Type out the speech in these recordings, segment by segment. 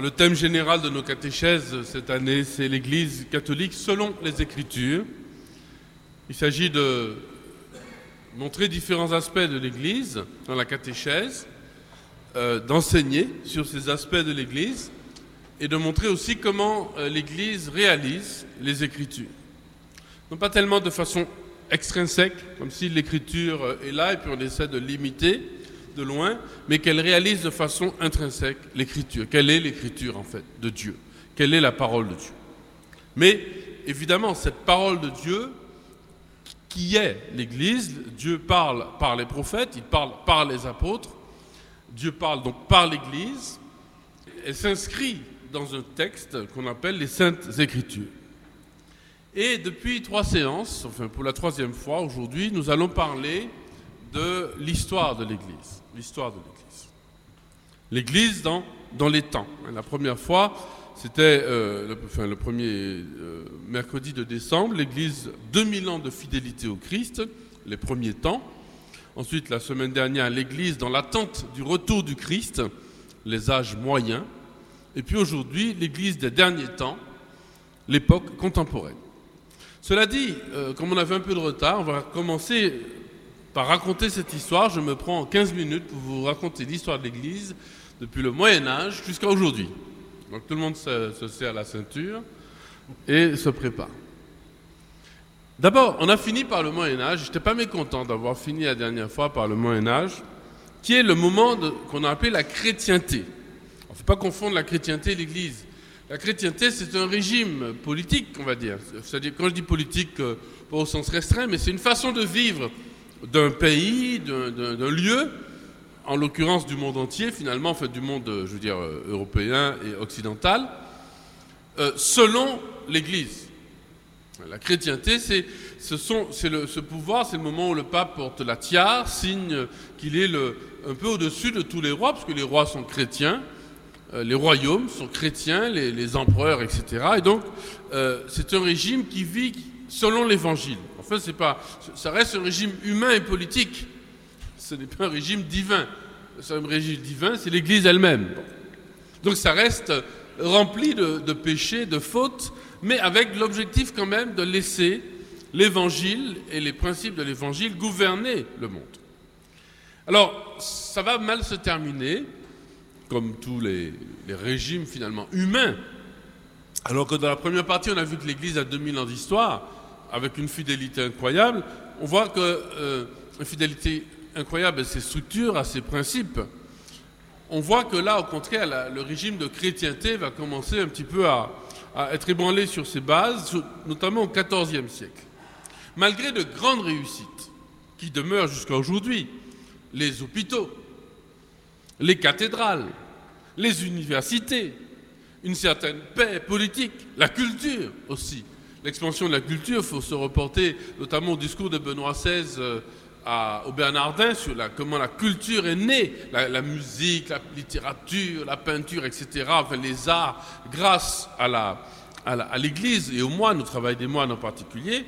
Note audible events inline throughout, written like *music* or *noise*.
le thème général de nos catéchèses cette année, c'est l'Église catholique selon les Écritures. Il s'agit de montrer différents aspects de l'Église dans la catéchèse, euh, d'enseigner sur ces aspects de l'Église et de montrer aussi comment euh, l'Église réalise les Écritures. Non pas tellement de façon extrinsèque, comme si l'Écriture euh, est là et puis on essaie de l'imiter de loin, mais qu'elle réalise de façon intrinsèque l'Écriture. Quelle est l'Écriture en fait de Dieu? Quelle est la parole de Dieu? Mais évidemment, cette parole de Dieu, qui est l'Église, Dieu parle par les prophètes, il parle par les apôtres, Dieu parle donc par l'Église, elle s'inscrit dans un texte qu'on appelle les Saintes Écritures. Et depuis trois séances, enfin pour la troisième fois aujourd'hui, nous allons parler de l'histoire de l'Église. L'histoire de l'Église. L'Église dans, dans les temps. La première fois, c'était euh, le, enfin, le, premier euh, mercredi de décembre, l'Église 2000 ans de fidélité au Christ, les premiers temps. Ensuite, la semaine dernière, l'Église dans l'attente du retour du Christ, les âges moyens. Et puis aujourd'hui, l'Église des derniers temps, l'époque contemporaine. Cela dit, euh, comme on avait un peu de retard, on va commencer par raconter cette histoire. Je me prends 15 minutes pour vous raconter l'histoire de l'Église depuis le Moyen Âge jusqu'à aujourd'hui. Donc tout le monde se, se serre la ceinture et se prépare. D'abord, on a fini par le Moyen Âge. Je n'étais pas mécontent d'avoir fini la dernière fois par le Moyen Âge, qui est le moment qu'on a appelé la chrétienté. Il ne faut pas confondre la chrétienté et l'Église. La chrétienté, c'est un régime politique, on va dire. C'est-à-dire, quand je dis politique, euh, pas au sens restreint, mais c'est une façon de vivre d'un pays, d'un lieu, en l'occurrence du monde entier, finalement, en fait, du monde, je veux dire, euh, européen et occidental, euh, selon l'Église. La chrétienté, c'est ce, pouvoir, c'est le moment où le pape porte la tiare, signe qu'il est un peu au-dessus de tous les rois, parce que les rois sont chrétiens, euh, les royaumes sont chrétiens, les, empereurs, etc. Et donc, euh, c'est un régime qui vit selon l'Évangile. Enfin, c'est pas, ça reste un régime humain et politique. Ce n'est pas un régime divin. C'est un régime divin, c'est l'Église elle-même. Donc, ça reste rempli de, de péchés, de fautes, mais avec l'objectif quand même de laisser l'Évangile et les principes de l'Évangile gouverner le monde. Alors, ça va mal se terminer, comme tous les, les, régimes finalement humains, alors que dans la première partie, on a vu que l'Église a 2000 ans d'histoire, avec une fidélité incroyable. On voit que euh, une fidélité incroyable à ses structures, à ses principes. On voit que là, au contraire, le régime de chrétienté va commencer un petit peu à être ébranlé sur ses bases, notamment au XIVe siècle. Malgré de grandes réussites qui demeurent jusqu'à aujourd'hui, les hôpitaux, les cathédrales, les universités, une certaine paix politique, la culture aussi. L'expansion de la culture, il faut se reporter notamment au discours de Benoît XVI euh, au Bernardin sur comment la culture est née, la, musique, la littérature, la peinture, etc., les arts, grâce à, l'Église et aux moines, au travail des moines en particulier.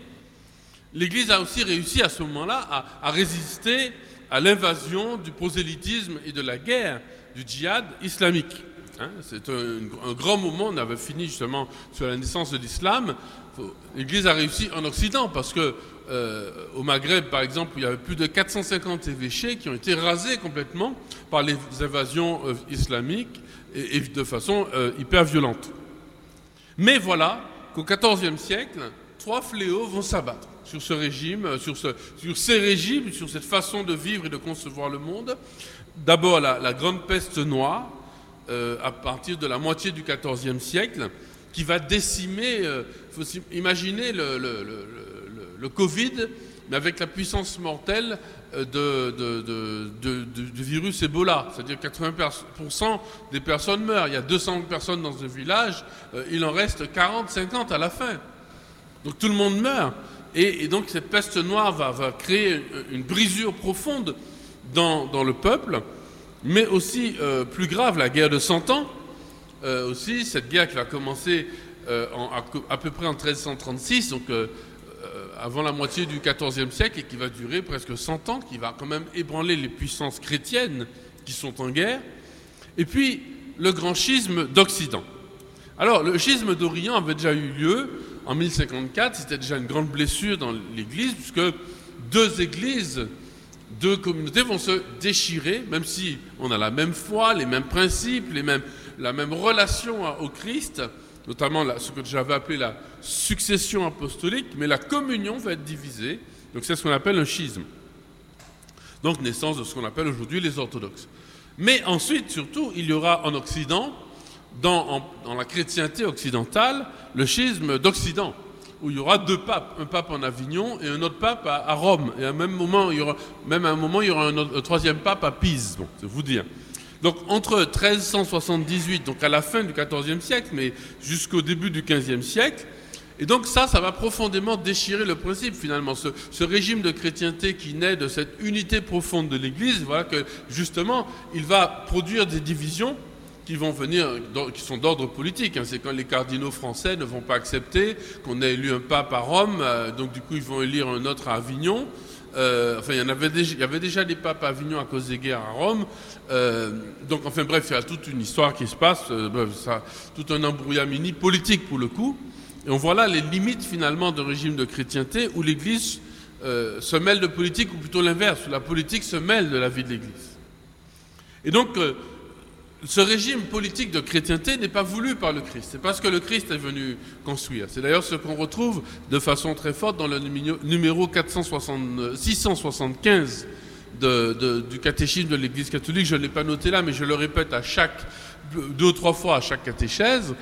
L'Église a aussi réussi à ce moment-là à résister à l'invasion du prosélytisme et de la guerre du djihad islamique. Hein, c'est un, grand moment, on avait fini justement sur la naissance de l'islam. L'Église a réussi en Occident parce que euh, au Maghreb, par exemple, il y avait plus de 450 évêchés qui ont été rasés complètement par les invasions euh, islamiques et, de façon euh, hyper violente. Mais voilà qu'au XIVe siècle, trois fléaux vont s'abattre sur ce régime, sur, ce, sur, ces régimes, sur cette façon de vivre et de concevoir le monde. D'abord la, grande peste noire, euh, à partir de la moitié du XIVe siècle, qui va décimer, euh, faut imaginer le, Covid, mais avec la puissance mortelle de, du virus Ebola. C'est-à-dire 80% des personnes meurent. Il y a 200 personnes dans un village, euh, il en reste 40, 50 à la fin. Donc tout le monde meurt. Et, donc cette peste noire va, créer une brisure profonde dans le peuple, mais aussi, euh, plus grave, la guerre de 100 ans, euh, aussi, cette guerre qui va commencer euh, à, à, peu près en 1336, donc avant la moitié du XIVe siècle, et qui va durer presque 100 ans, qui va quand même ébranler les puissances chrétiennes qui sont en guerre. Et puis, le grand schisme d'Occident. Alors, le schisme d'Orient avait déjà eu lieu en 1054, c'était déjà une grande blessure dans l'Église, puisque deux églises, deux communautés vont se déchirer, même si on a la même foi, les mêmes principes, les la même relation au Christ, notamment ce que j'avais appelé la succession apostolique, mais la communion va être divisée. Donc c'est ce qu'on appelle un schisme. Donc naissance de ce qu'on appelle aujourd'hui les orthodoxes. Mais ensuite, surtout, il y aura en Occident, dans, la chrétienté occidentale, le schisme d'Occident, où il y aura deux papes, un pape en Avignon et un autre pape à, Rome. Et à même moment, même à un moment, il y aura un, troisième pape à Pise. Bon, c'est vous dire. Donc entre 1378, donc à la fin du XIVe siècle, mais jusqu'au début du XVe siècle, et donc ça, ça va profondément déchirer le principe finalement. Ce, ce, régime de chrétienté qui naît de cette unité profonde de l'Église, voilà que justement, il va produire des divisions qui vont venir, qui sont d'ordre politique. Hein. C'est quand les cardinaux français ne vont pas accepter qu'on ait élu un pape à Rome, euh, donc du coup ils vont élire un autre à Avignon. Euh, enfin, il y, avait déjà, des papes à Avignon à cause des guerres à Rome. Euh, donc, enfin bref, il y a toute une histoire qui se passe, ça, tout un embrouillamini politique pour le coup. Et on voit là les limites finalement d'un régime de chrétienté où l'Église se mêle de politique, ou plutôt l'inverse, où la politique se mêle de la vie de l'Église. Et donc, ce régime politique de chrétienté n'est pas voulu par le Christ. C'est parce que le Christ est venu construire. C'est d'ailleurs ce qu'on retrouve de façon très forte dans le numéro 675 du catéchisme de l'Église catholique. Je ne l'ai pas noté là, mais je le répète à chaque deux ou trois fois à chaque catéchèse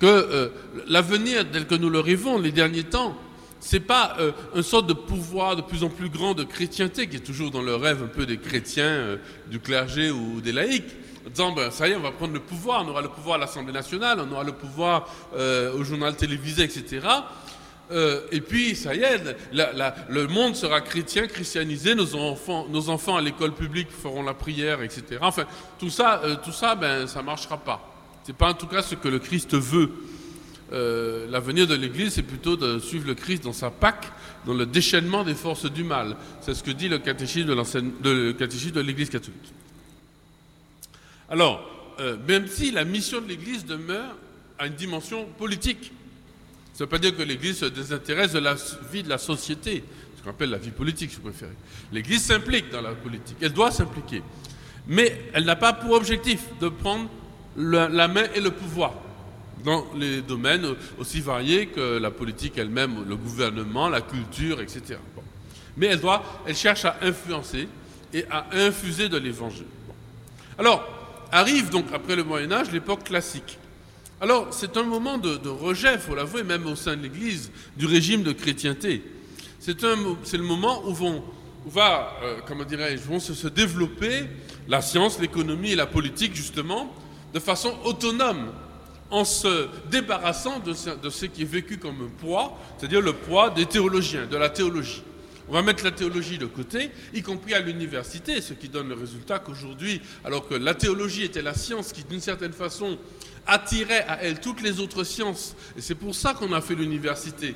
que euh, l'avenir tel que nous le rêvons les derniers temps, c'est pas euh, une sorte de pouvoir de plus en plus grand de chrétienté qui est toujours dans le rêve un peu des chrétiens, euh, du clergé ou des laïcs disant ben, ça y est, on va prendre le pouvoir, on aura le pouvoir à l'Assemblée nationale, on aura le pouvoir euh, au journal télévisé, etc. Euh, et puis, ça y est, le monde sera chrétien, christianisé, nos enfants, à l'école publique feront la prière, etc. Enfin, tout ça, euh, tout ça ben, ça ne marchera pas. Ce n'est pas en tout cas ce que le Christ veut. L'avenir de l'Église, c'est plutôt de suivre le Christ dans sa Pâque, dans le déchaînement des forces du mal. C'est ce que dit le catéchisme de l'Église catholique. Alors, euh, même si la mission de l'Église demeure à une dimension politique, ça ne veut pas dire que l'Église se désintéresse de la vie de la société, ce qu'on appelle la vie politique, si vous préférez. L'Église s'implique dans la politique, elle doit s'impliquer. Mais elle n'a pas pour objectif de prendre la main et le pouvoir dans les domaines aussi variés que la politique elle-même, le gouvernement, la culture, etc. Mais elle doit, elle cherche à influencer et à infuser de l'évangile. Alors, Arrive donc après le Moyen Âge l'époque classique. Alors c'est un moment de, rejet, faut l'avouer, même au sein de l'Église, du régime de chrétienté. C'est le moment où vont, va, euh, comment dirais vont se, développer la science, l'économie et la politique justement de façon autonome, en se débarrassant de ce qui est vécu comme un poids, c'est-à-dire le poids des théologiens, de la théologie. On va mettre la théologie de côté, y compris à l'université, ce qui donne le résultat qu'aujourd'hui, alors que la théologie était la science qui, d'une certaine façon, attirait à elle toutes les autres sciences, et c'est pour ça qu'on a fait l'université.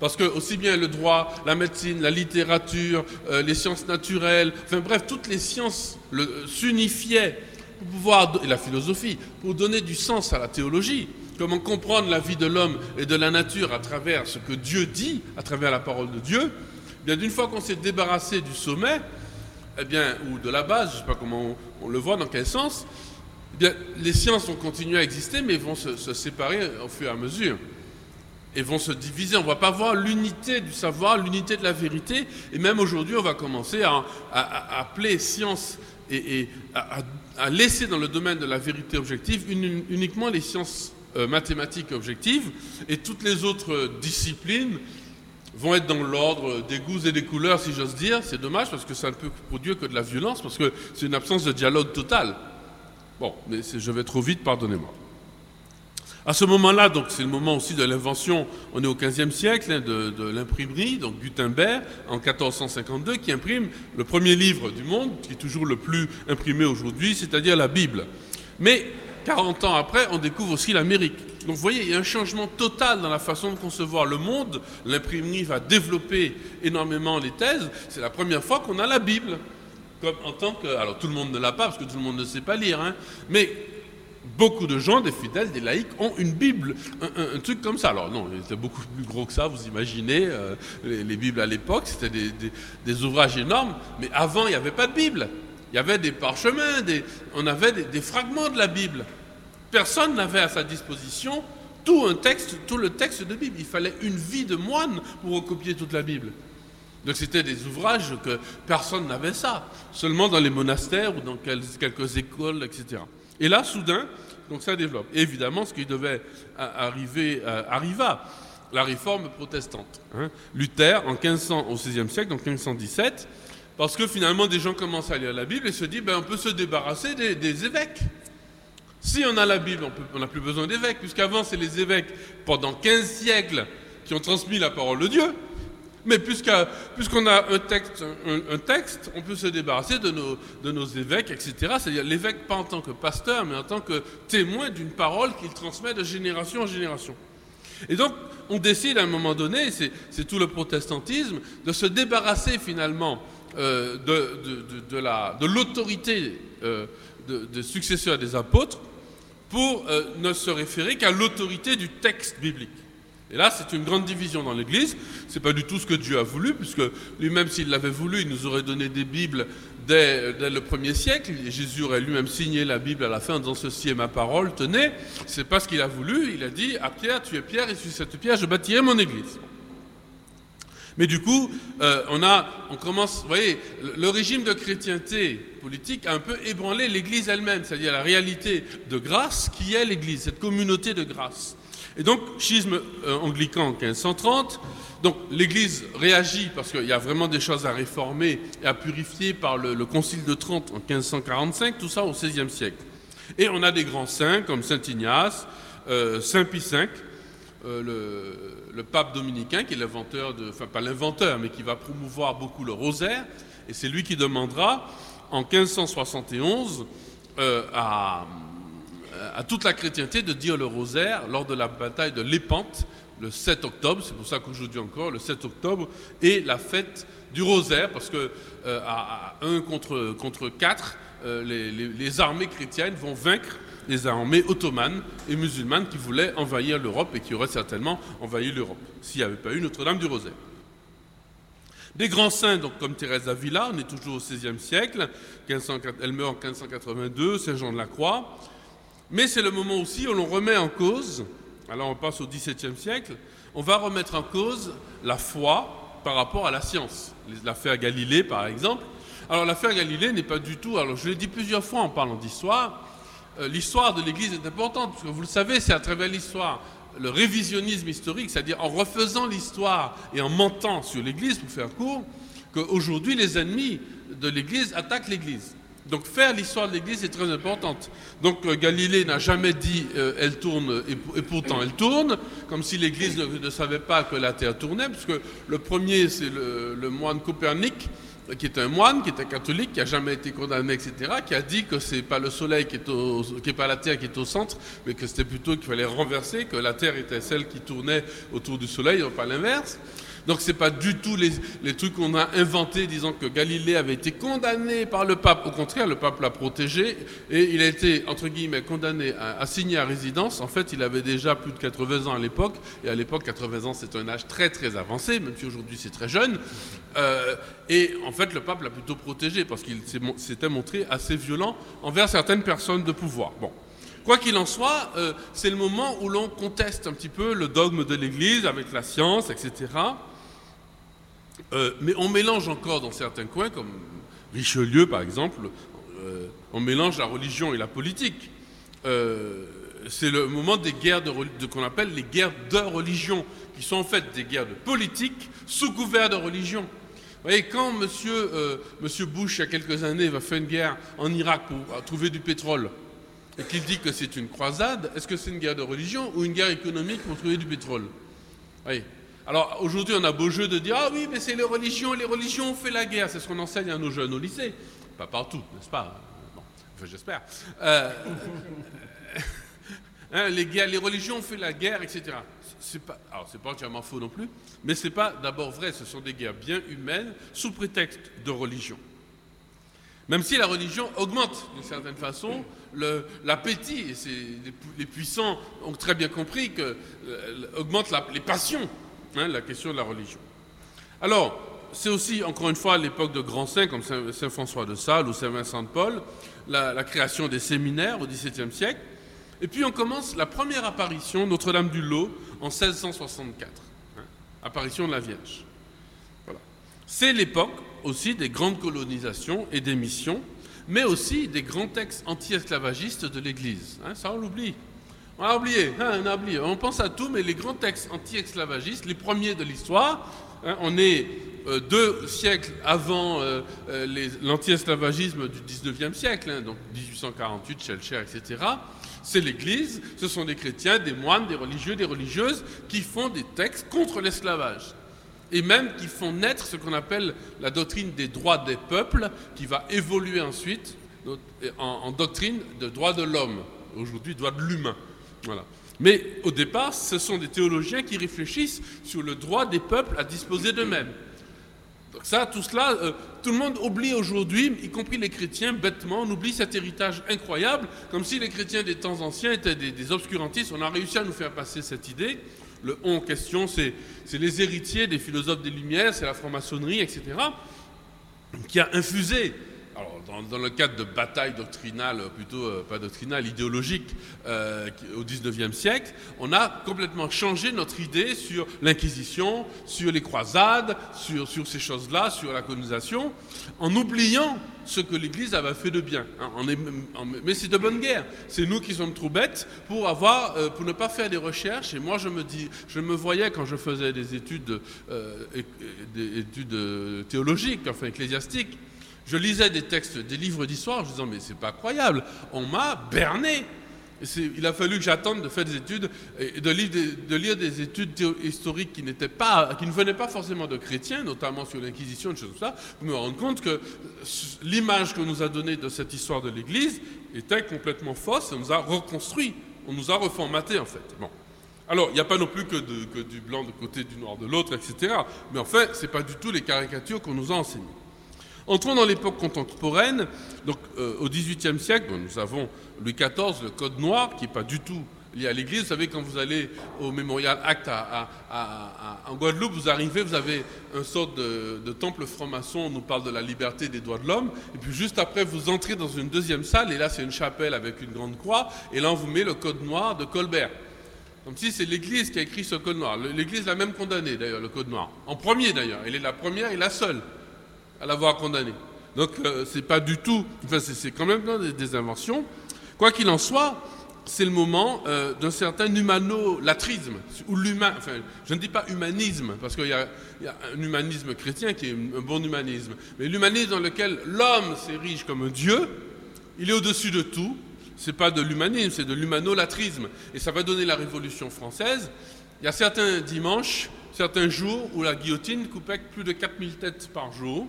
Parce que aussi bien le droit, la médecine, la littérature, euh, les sciences naturelles, enfin bref, toutes les sciences s'unifiaient pour pouvoir, et la philosophie, pour donner du sens à la théologie. Comment comprendre la vie de l'homme et de la nature à travers ce que Dieu dit, à travers la parole de Dieu, bien d'une fois qu'on s'est débarrassé du sommet, eh bien, ou de la base, je ne sais pas comment on, le voit, dans quel sens, eh bien, les sciences vont continuer à exister, mais vont se, séparer au fur et à mesure. Et vont se diviser. On ne va pas voir l'unité du savoir, l'unité de la vérité. Et même aujourd'hui, on va commencer à, appeler science et, à, laisser dans le domaine de la vérité objective uniquement les sciences euh, mathématiques objectives et toutes les autres disciplines vont être dans l'ordre des goûts et des couleurs, si j'ose dire. C'est dommage parce que ça ne peut produire que de la violence, parce que c'est une absence de dialogue total. Bon, mais je vais trop vite, pardonnez-moi. À ce moment-là, donc c'est le moment aussi de l'invention, on est au XVe siècle, hein, de, de l'imprimerie, donc Gutenberg, en 1452, qui imprime le premier livre du monde, qui est toujours le plus imprimé aujourd'hui, c'est-à-dire la Bible. Mais 40 ans après, on découvre aussi l'Amérique. Donc vous voyez, il y a un changement total dans la façon de concevoir le monde. L'imprimerie va développer énormément les thèses. C'est la première fois qu'on a la Bible. Comme en tant que, alors tout le monde ne l'a pas parce que tout le monde ne sait pas lire, hein, mais beaucoup de gens, des fidèles, des laïcs, ont une Bible, un, truc comme ça. Alors non, c'était beaucoup plus gros que ça, vous imaginez, euh, les, Bibles à l'époque, c'était des, ouvrages énormes, mais avant, il n'y avait pas de Bible. Il y avait des parchemins, on avait des, fragments de la Bible. Personne n'avait à sa disposition tout un texte, tout le texte de Bible. Il fallait une vie de moine pour recopier toute la Bible. Donc c'était des ouvrages que personne n'avait ça, seulement dans les monastères ou dans quelques écoles, etc. Et là, soudain, donc ça développe. évidemment, ce qui devait arriver arriva, la réforme protestante. Hein. Luther, en 1500, au XVIe siècle, donc 1517, parce que finalement, des gens commencent à lire la Bible et se disent, ben, on peut se débarrasser des, évêques. Si on a la Bible, on n'a plus besoin d'évêques, puisqu'avant, c'est les évêques, pendant 15 siècles, qui ont transmis la parole de Dieu. Mais puisqu'on a un texte, un, texte, on peut se débarrasser de nos, évêques, etc. C'est-à-dire l'évêque pas en tant que pasteur, mais en tant que témoin d'une parole qu'il transmet de génération en génération. Et donc, on décide à un moment donné, c'est tout le protestantisme, de se débarrasser finalement euh, de, l'autorité euh, de, successeur des apôtres pour euh, ne se référer qu'à l'autorité du texte biblique. Et là, c'est une grande division dans l'Église. Ce n'est pas du tout ce que Dieu a voulu, puisque lui-même, s'il l'avait voulu, il nous aurait donné des Bibles dès, le premier siècle. Et Jésus aurait lui-même signé la Bible à la fin en disant Ceci est ma parole, tenez. C'est pas ce qu'il a voulu. Il a dit À Pierre, tu es Pierre, et sur cette pierre, je bâtirai mon Église. Mais du coup, euh, on, a, on commence, vous voyez, le régime de chrétienté politique a un peu ébranlé l'Église elle-même, c'est-à-dire la réalité de grâce qui est l'Église, cette communauté de grâce. Et donc, schisme euh, anglican en 1530. Donc, l'Église réagit parce qu'il y a vraiment des choses à réformer et à purifier par le, Concile de Trente en 1545, tout ça au XVIe siècle. Et on a des grands saints comme Saint Ignace, euh, Saint Pie V, euh, le, pape dominicain qui est l'inventeur enfin pas l'inventeur, mais qui va promouvoir beaucoup le rosaire. Et c'est lui qui demandera en 1571 à euh, à toute la chrétienté de dire le rosaire lors de la bataille de Lépante, le 7 octobre, c'est pour ça qu'aujourd'hui encore, le 7 octobre, est la fête du rosaire, parce que euh, à, 1 contre, contre 4, euh, les, armées chrétiennes vont vaincre les armées ottomanes et musulmanes qui voulaient envahir l'Europe et qui auraient certainement envahi l'Europe, s'il n'y avait pas eu Notre-Dame du rosaire. Des grands saints, donc, comme Thérèse d'Avila, on est toujours au XVIe siècle, elle meurt en 1582, Saint Jean de la Croix, mais c'est le moment aussi où l'on remet en cause, alors on passe au XVIIe siècle, on va remettre en cause la foi par rapport à la science. L'affaire Galilée, par exemple. Alors l'affaire Galilée n'est pas du tout, alors je l'ai dit plusieurs fois en parlant d'histoire, euh, l'histoire de l'Église est importante, parce que vous le savez, c'est à travers l'histoire, le révisionnisme historique, c'est-à-dire en refaisant l'histoire et en mentant sur l'Église, pour faire court, qu'aujourd'hui les ennemis de l'Église attaquent l'Église. Donc faire l'histoire de l'Église est très importante. Donc euh, Galilée n'a jamais dit euh, elle tourne et, pourtant elle tourne, comme si l'Église ne, savait pas que la Terre tournait, puisque le premier c'est le, moine Copernic, qui est un moine, qui était catholique, qui a jamais été condamné, etc., qui a dit que c'est pas le Soleil qui est, au, qui est pas la Terre qui est au centre, mais que c'était plutôt qu'il fallait renverser, que la Terre était celle qui tournait autour du Soleil, non pas l'inverse. Donc ce n'est pas du tout les, trucs qu'on a inventés disant que Galilée avait été condamné par le pape. Au contraire, le pape l'a protégé et il a été, entre guillemets, condamné à, signer à résidence. En fait, il avait déjà plus de 80 ans à l'époque. Et à l'époque, 80 ans, c'est un âge très très avancé, même si aujourd'hui c'est très jeune. Euh, et en fait, le pape l'a plutôt protégé parce qu'il s'était montré assez violent envers certaines personnes de pouvoir. Bon. Quoi qu'il en soit, euh, c'est le moment où l'on conteste un petit peu le dogme de l'Église avec la science, etc. Euh, mais on mélange encore dans certains coins, comme Richelieu par exemple, euh, on mélange la religion et la politique. Euh, c'est le moment des guerres de, qu'on appelle les guerres de religion, qui sont en fait des guerres de politique sous couvert de religion. Vous voyez, quand monsieur, monsieur Bush, il y a quelques années, va faire une guerre en Irak pour trouver du pétrole, et qu'il dit que c'est une croisade, est-ce que c'est une guerre de religion ou une guerre économique pour trouver du pétrole? Oui. Alors aujourd'hui, on a beau jeu de dire Ah oui, mais c'est les religions, les religions ont fait la guerre. C'est ce qu'on enseigne à nos jeunes au lycée. Pas partout, n'est-ce pas? Bon, enfin, J'espère. Euh, *laughs* hein, les, les religions ont fait la guerre, etc. C'est pas, alors c'est pas entièrement faux non plus, mais c'est pas d'abord vrai. Ce sont des guerres bien humaines sous prétexte de religion. Même si la religion augmente d'une certaine façon l'appétit, et les, puissants ont très bien compris que euh, augmente les passions, hein, la question de la religion. Alors, c'est aussi, encore une fois, à l'époque de grands saints comme Saint François de Sales ou Saint Vincent de Paul, la, création des séminaires au XVIIe siècle. Et puis on commence la première apparition Notre-Dame du Lot en 1664, hein, apparition de la Vierge. C'est l'époque aussi des grandes colonisations et des missions, mais aussi des grands textes anti-esclavagistes de l'Église. Hein, ça, on l'oublie. On a oublié, hein, on a oublié. On pense à tout, mais les grands textes anti-esclavagistes, les premiers de l'histoire, on est euh, deux siècles avant euh, euh, l'anti-esclavagisme du 19e siècle, donc 1848, Schellcher, etc. C'est l'Église, ce sont des chrétiens, des moines, des religieux, des religieuses qui font des textes contre l'esclavage et même qui font naître ce qu'on appelle la doctrine des droits des peuples, qui va évoluer ensuite en, doctrine de droits de l'homme, aujourd'hui droits de l'humain. Mais au départ, ce sont des théologiens qui réfléchissent sur le droit des peuples à disposer d'eux-mêmes. Donc ça, tout cela, euh, tout le monde oublie aujourd'hui, y compris les chrétiens, bêtement, on oublie cet héritage incroyable, comme si les chrétiens des temps anciens étaient des obscurantistes. On a réussi à nous faire passer cette idée le on en question, c'est les héritiers des philosophes des Lumières, c'est la franc-maçonnerie, etc., qui a infusé dans, le cadre de batailles doctrinales, plutôt euh, pas doctrinales, idéologiques, euh, au XIXe siècle, on a complètement changé notre idée sur l'Inquisition, sur les croisades, sur, sur ces choses-là, sur la colonisation, en oubliant ce que l'Église avait fait de bien. Hein, mais c'est de bonne guerre. C'est nous qui sommes trop bêtes pour avoir, euh, pour ne pas faire des recherches. Et moi, je me dis, je me voyais quand je faisais des études, des études théologiques, enfin ecclésiastiques je lisais des textes, des livres d'histoire, je disais, mais c'est pas croyable, on m'a berné. il a fallu que j'attende de faire des études et de lire, des, études historiques qui, pas, qui ne venaient pas forcément de chrétiens, notamment sur l'Inquisition, des choses comme ça, pour me rendre compte que l'image qu'on nous a donnée de cette histoire de l'Église était complètement fausse, on nous a reconstruit, on nous a reformaté en fait. Bon. Alors, il n'y a pas non plus que, que, du blanc de côté, du noir de l'autre, etc. Mais en fait, ce n'est pas du tout les caricatures qu'on nous a enseignées. Entrons dans l'époque contemporaine. Donc, euh, au XVIIIe siècle, nous avons Louis XIV, le Code noir, qui n'est pas du tout lié à l'Église. Vous savez, quand vous allez au Mémorial Act en Guadeloupe, vous arrivez, vous avez un sorte de, temple franc-maçon, on nous parle de la liberté des droits de l'homme. Et puis juste après, vous entrez dans une deuxième salle, et là, c'est une chapelle avec une grande croix, et là, on vous met le Code noir de Colbert. Comme si c'est l'Église qui a écrit ce Code noir. L'Église l'a même condamné, d'ailleurs, le Code noir. En premier, d'ailleurs. Elle est la première et la seule à l'avoir condamné. Donc euh, c'est pas du tout, enfin, c'est quand même des, inventions. Quoi qu'il en soit, c'est le moment euh, d'un certain humanolatrisme, ou l'humain, enfin je ne dis pas humanisme, parce qu'il y, a un humanisme chrétien qui est un bon humanisme, mais l'humanisme dans lequel l'homme s'érige comme dieu, il est au-dessus de tout, c'est pas de l'humanisme, c'est de l'humanolatrisme, et ça va donner la Révolution française. Il y a certains dimanches, certains jours où la guillotine coupait plus de 4000 têtes par jour,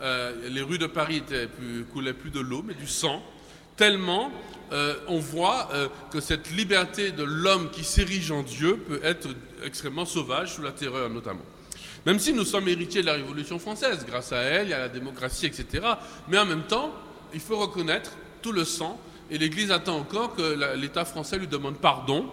euh, les rues de Paris coulaient plus de l'eau, mais du sang, tellement euh, on voit euh, que cette liberté de l'homme qui s'érige en Dieu peut être extrêmement sauvage, sous la terreur notamment. Même si nous sommes héritiers de la Révolution française, grâce à elle, il y la démocratie, etc. Mais en même temps, il faut reconnaître tout le sang, et l'Église attend encore que l'État français lui demande pardon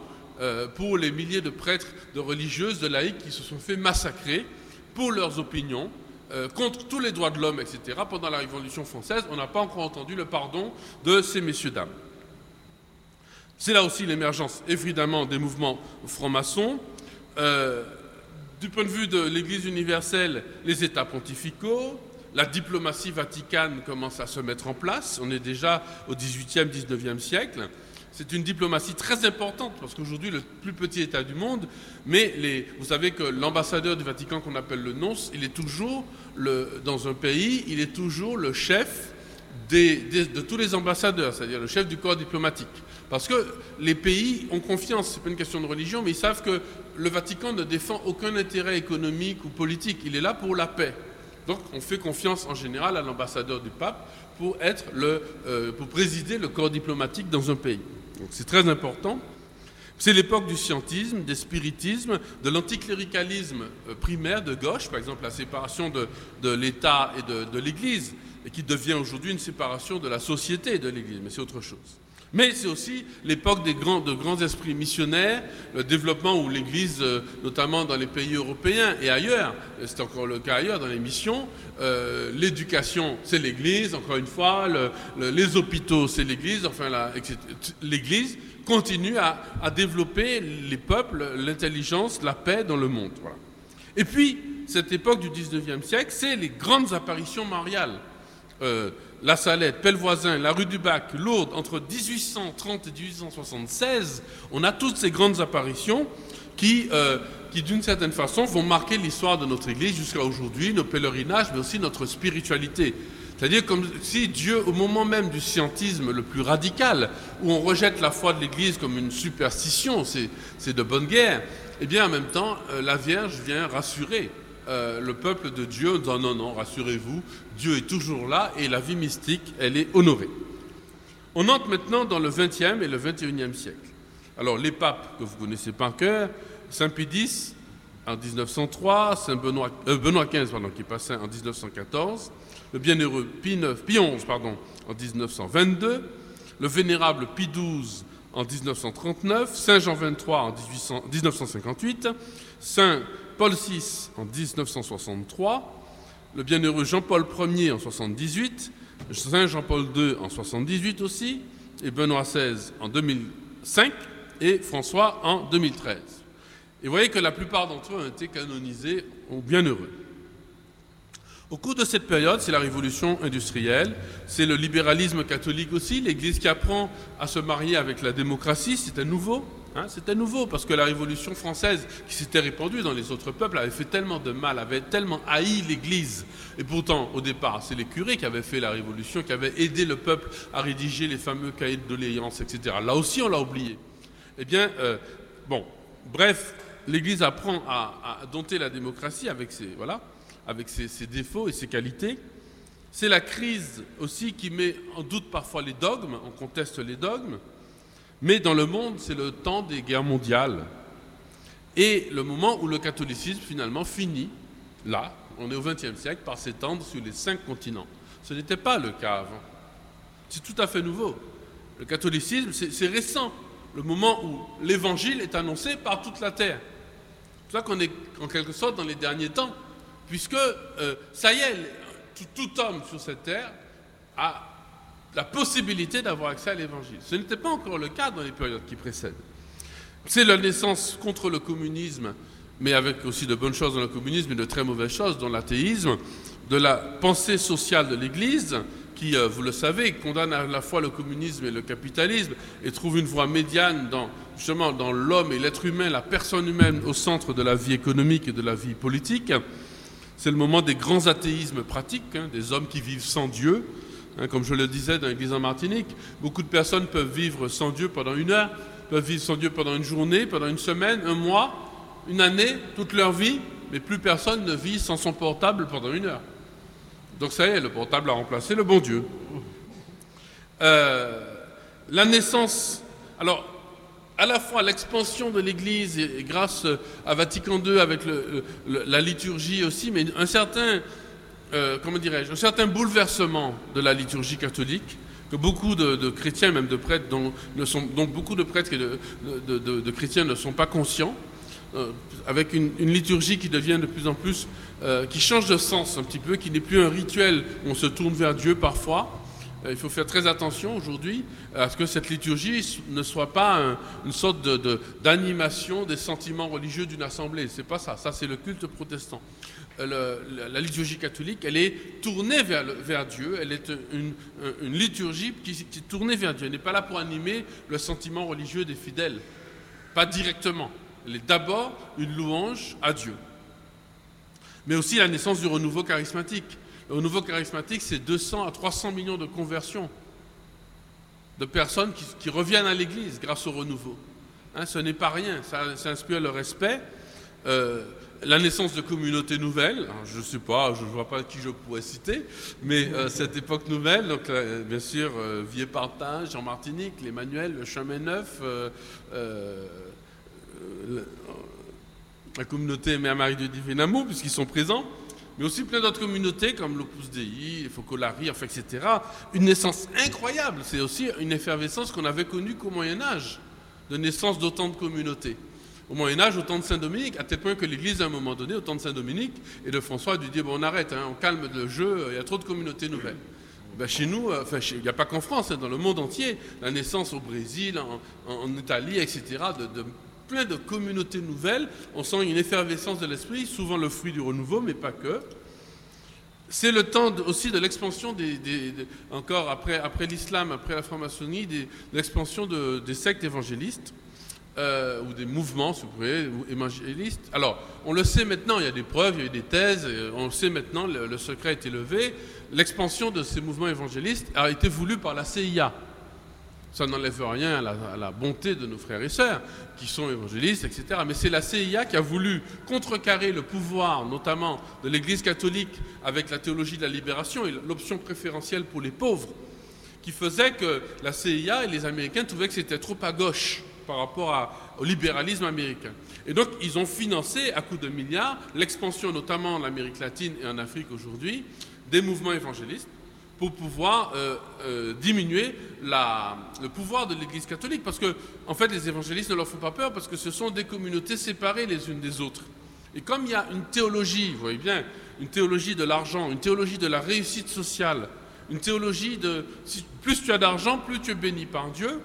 pour les milliers de prêtres, de religieuses, de laïcs qui se sont fait massacrer pour leurs opinions, euh, contre tous les droits de l'homme, etc., pendant la Révolution française, on n'a pas encore entendu le pardon de ces messieurs-dames. C'est là aussi l'émergence, évidemment, des mouvements francs-maçons. Euh, du point de vue de l'Église universelle, les États pontificaux, la diplomatie vaticane commence à se mettre en place. On est déjà au XVIIIe, XIXe siècle. C'est une diplomatie très importante parce qu'aujourd'hui, le plus petit État du monde, mais vous savez que l'ambassadeur du Vatican qu'on appelle le nonce, il est toujours, dans un pays, il est toujours le chef de tous les ambassadeurs, c'est-à-dire le chef du corps diplomatique. Parce que les pays ont confiance, ce n'est pas une question de religion, mais ils savent que le Vatican ne défend aucun intérêt économique ou politique, il est là pour la paix. Donc on fait confiance en général à l'ambassadeur du pape pour, être le, euh, pour présider le corps diplomatique dans un pays c'est très important. C'est l'époque du scientisme, des spiritismes, de l'anticléricalisme euh, primaire de gauche, par exemple la séparation de, l'État et de, l'Église. et qui devient aujourd'hui une séparation de la société et de l'Église, mais c'est autre chose. Mais c'est aussi l'époque de grands esprits missionnaires, le développement où l'Église, euh, notamment dans les pays européens et ailleurs, c'est encore le cas ailleurs dans les missions, euh, l'éducation c'est l'Église, encore une fois, les hôpitaux c'est l'Église, enfin l'Église continue à, développer les peuples, l'intelligence, la paix dans le monde. Et puis, cette époque du 19e siècle, c'est les grandes apparitions mariales. Euh, la Salette, Pellevoisin, la rue du Bac, Lourdes, entre 1830 et 1876, on a toutes ces grandes apparitions qui, euh, qui d'une certaine façon, vont marquer l'histoire de notre Église jusqu'à aujourd'hui, nos pèlerinages, mais aussi notre spiritualité. C'est-à-dire comme si Dieu, au moment même du scientisme le plus radical, où on rejette la foi de l'Église comme une superstition, c'est de bonne guerre, eh bien en même temps, euh, la Vierge vient rassurer euh, le peuple de Dieu disant non, non, rassurez-vous, Dieu est toujours là et la vie mystique, elle est honorée. On entre maintenant dans le 20e et le 21e siècle. Alors les papes que vous connaissez par cœur, Saint Pie en 1903, Saint Benoît, euh, Benoît XV pardon, qui passait en 1914, le bienheureux Pie, Pie XI pardon, en 1922, le vénérable Pie XII en 1939, Saint Jean XXIII en 1958, Saint Paul VI en 1963, le bienheureux Jean-Paul Ier en 78, Saint Jean-Paul II en 78 aussi, et Benoît XVI en 2005 et François en 2013. Et vous voyez que la plupart d'entre eux ont été canonisés au bienheureux. Au cours de cette période, c'est la révolution industrielle, c'est le libéralisme catholique aussi, l'Église qui apprend à se marier avec la démocratie, c'était nouveau. Hein, c'était nouveau parce que la Révolution française, qui s'était répandue dans les autres peuples, avait fait tellement de mal, avait tellement haï l'Église. Et pourtant, au départ, c'est les curés qui avaient fait la Révolution, qui avaient aidé le peuple à rédiger les fameux cahiers de doléances, etc. Là aussi, on l'a oublié. Eh bien, euh, bon, bref, l'Église apprend à, dompter la démocratie avec ses, voilà, avec ses défauts et ses qualités. C'est la crise aussi qui met en doute parfois les dogmes, on conteste les dogmes. Mais dans le monde, c'est le temps des guerres mondiales et le moment où le catholicisme finalement finit, là, on est au XXe siècle, par s'étendre sur les cinq continents. Ce n'était pas le cas avant. C'est tout à fait nouveau. Le catholicisme, c'est récent, le moment où l'évangile est annoncé par toute la terre. C'est pour qu'on est en quelque sorte dans les derniers temps, puisque euh, ça tout homme sur cette terre a la possibilité d'avoir accès à l'évangile. Ce n'était pas encore le cas dans les périodes qui précèdent. C'est la naissance contre le communisme, mais avec aussi de bonnes choses dans le communisme et de très mauvaises choses dans l'athéisme, de la pensée sociale de l'Église, qui, euh, vous le savez, condamne à la fois le communisme et le capitalisme et trouve une voie médiane dans, justement dans l'homme et l'être humain, la personne humaine au centre de la vie économique et de la vie politique. C'est le moment des grands athéismes pratiques, hein, des hommes qui vivent sans Dieu, Hein, comme je le disais dans l'église en Martinique, beaucoup de personnes peuvent vivre sans Dieu pendant une heure, peuvent vivre sans Dieu pendant une journée, pendant une semaine, un mois, une année, toute leur vie, mais plus personne ne vit sans son portable pendant une heure. Donc ça y est, le portable a remplacé le bon Dieu. Euh, la naissance, alors à la fois l'expansion de l'Église et, grâce à Vatican II avec la liturgie aussi, mais un certain euh, comment dirais-je, un certain bouleversement de la liturgie catholique que beaucoup de, chrétiens, même de prêtres, sont, donc beaucoup de prêtres et de, chrétiens ne sont pas conscients, euh, avec une, liturgie qui devient de plus en plus, euh, qui change de sens un petit peu, qui n'est plus un rituel où on se tourne vers Dieu parfois. il faut faire très attention aujourd'hui à ce que cette liturgie ne soit pas une sorte d'animation des sentiments religieux d'une assemblée. C'est pas ça. Ça, c'est le culte protestant. Euh, la liturgie catholique, elle est tournée vers, Dieu, elle est une, liturgie qui, est tournée vers Dieu. Elle n'est pas là pour animer le sentiment religieux des fidèles, pas directement. Elle est d'abord une louange à Dieu. Mais aussi la naissance du renouveau charismatique. Le renouveau charismatique, c'est 200 à 300 millions de conversions, de personnes qui, reviennent à l'Église grâce au renouveau. Hein, ce n'est pas rien, ça, ça inspire le respect. Euh, la naissance de communautés nouvelles, je ne sais pas, je ne vois pas qui je pourrais citer, mais euh, cette époque nouvelle, donc euh, bien sûr euh, Vieux-Partage Jean Martinique, l'Emmanuel, le Chemin Neuf, la communauté Mère Marie du Divin Amour, puisqu'ils sont présents, mais aussi plein d'autres communautés comme l'Opus Dei, les Focolari, etc. Une naissance incroyable. C'est aussi une effervescence qu'on avait connue qu'au Moyen Âge, de naissance d'autant de communautés. Au Moyen Âge, au temps de Saint-Dominique, à tel point que l'Église, à un moment donné, au temps de Saint-Dominique et de François, a dû dire, bon, on arrête, hein, on calme le jeu, il y a trop de communautés nouvelles. Ben, chez nous, euh, il n'y a pas qu'en France, hein, dans le monde entier, la naissance au Brésil, en, Italie, etc., de, plein de communautés nouvelles, on sent une effervescence de l'esprit, souvent le fruit du renouveau, mais pas que. C'est le temps aussi de l'expansion encore après, l'islam, après la franc-maçonnerie, de l'expansion des sectes évangélistes. Euh, ou des mouvements, si vous voulez, évangélistes. Alors, on le sait maintenant, il y a des preuves, il y a eu des thèses, on le sait maintenant, le, secret a été levé. L'expansion de ces mouvements évangélistes a été voulue par la CIA. Ça n'enlève rien à la, bonté de nos frères et sœurs qui sont évangélistes, etc. Mais c'est la CIA qui a voulu contrecarrer le pouvoir, notamment de l'Église catholique, avec la théologie de la libération et l'option préférentielle pour les pauvres, qui faisait que la CIA et les Américains trouvaient que c'était trop à gauche par rapport au libéralisme américain. Et donc, ils ont financé à coups de milliards l'expansion, notamment en Amérique latine et en Afrique aujourd'hui, des mouvements évangélistes pour pouvoir euh, euh, diminuer le pouvoir de l'Église catholique. Parce que, en fait, les évangélistes ne leur font pas peur parce que ce sont des communautés séparées les unes des autres. Et comme il y a une théologie, vous voyez bien, une théologie de l'argent, une théologie de la réussite sociale, une théologie de plus tu as d'argent, plus tu es béni par Dieu,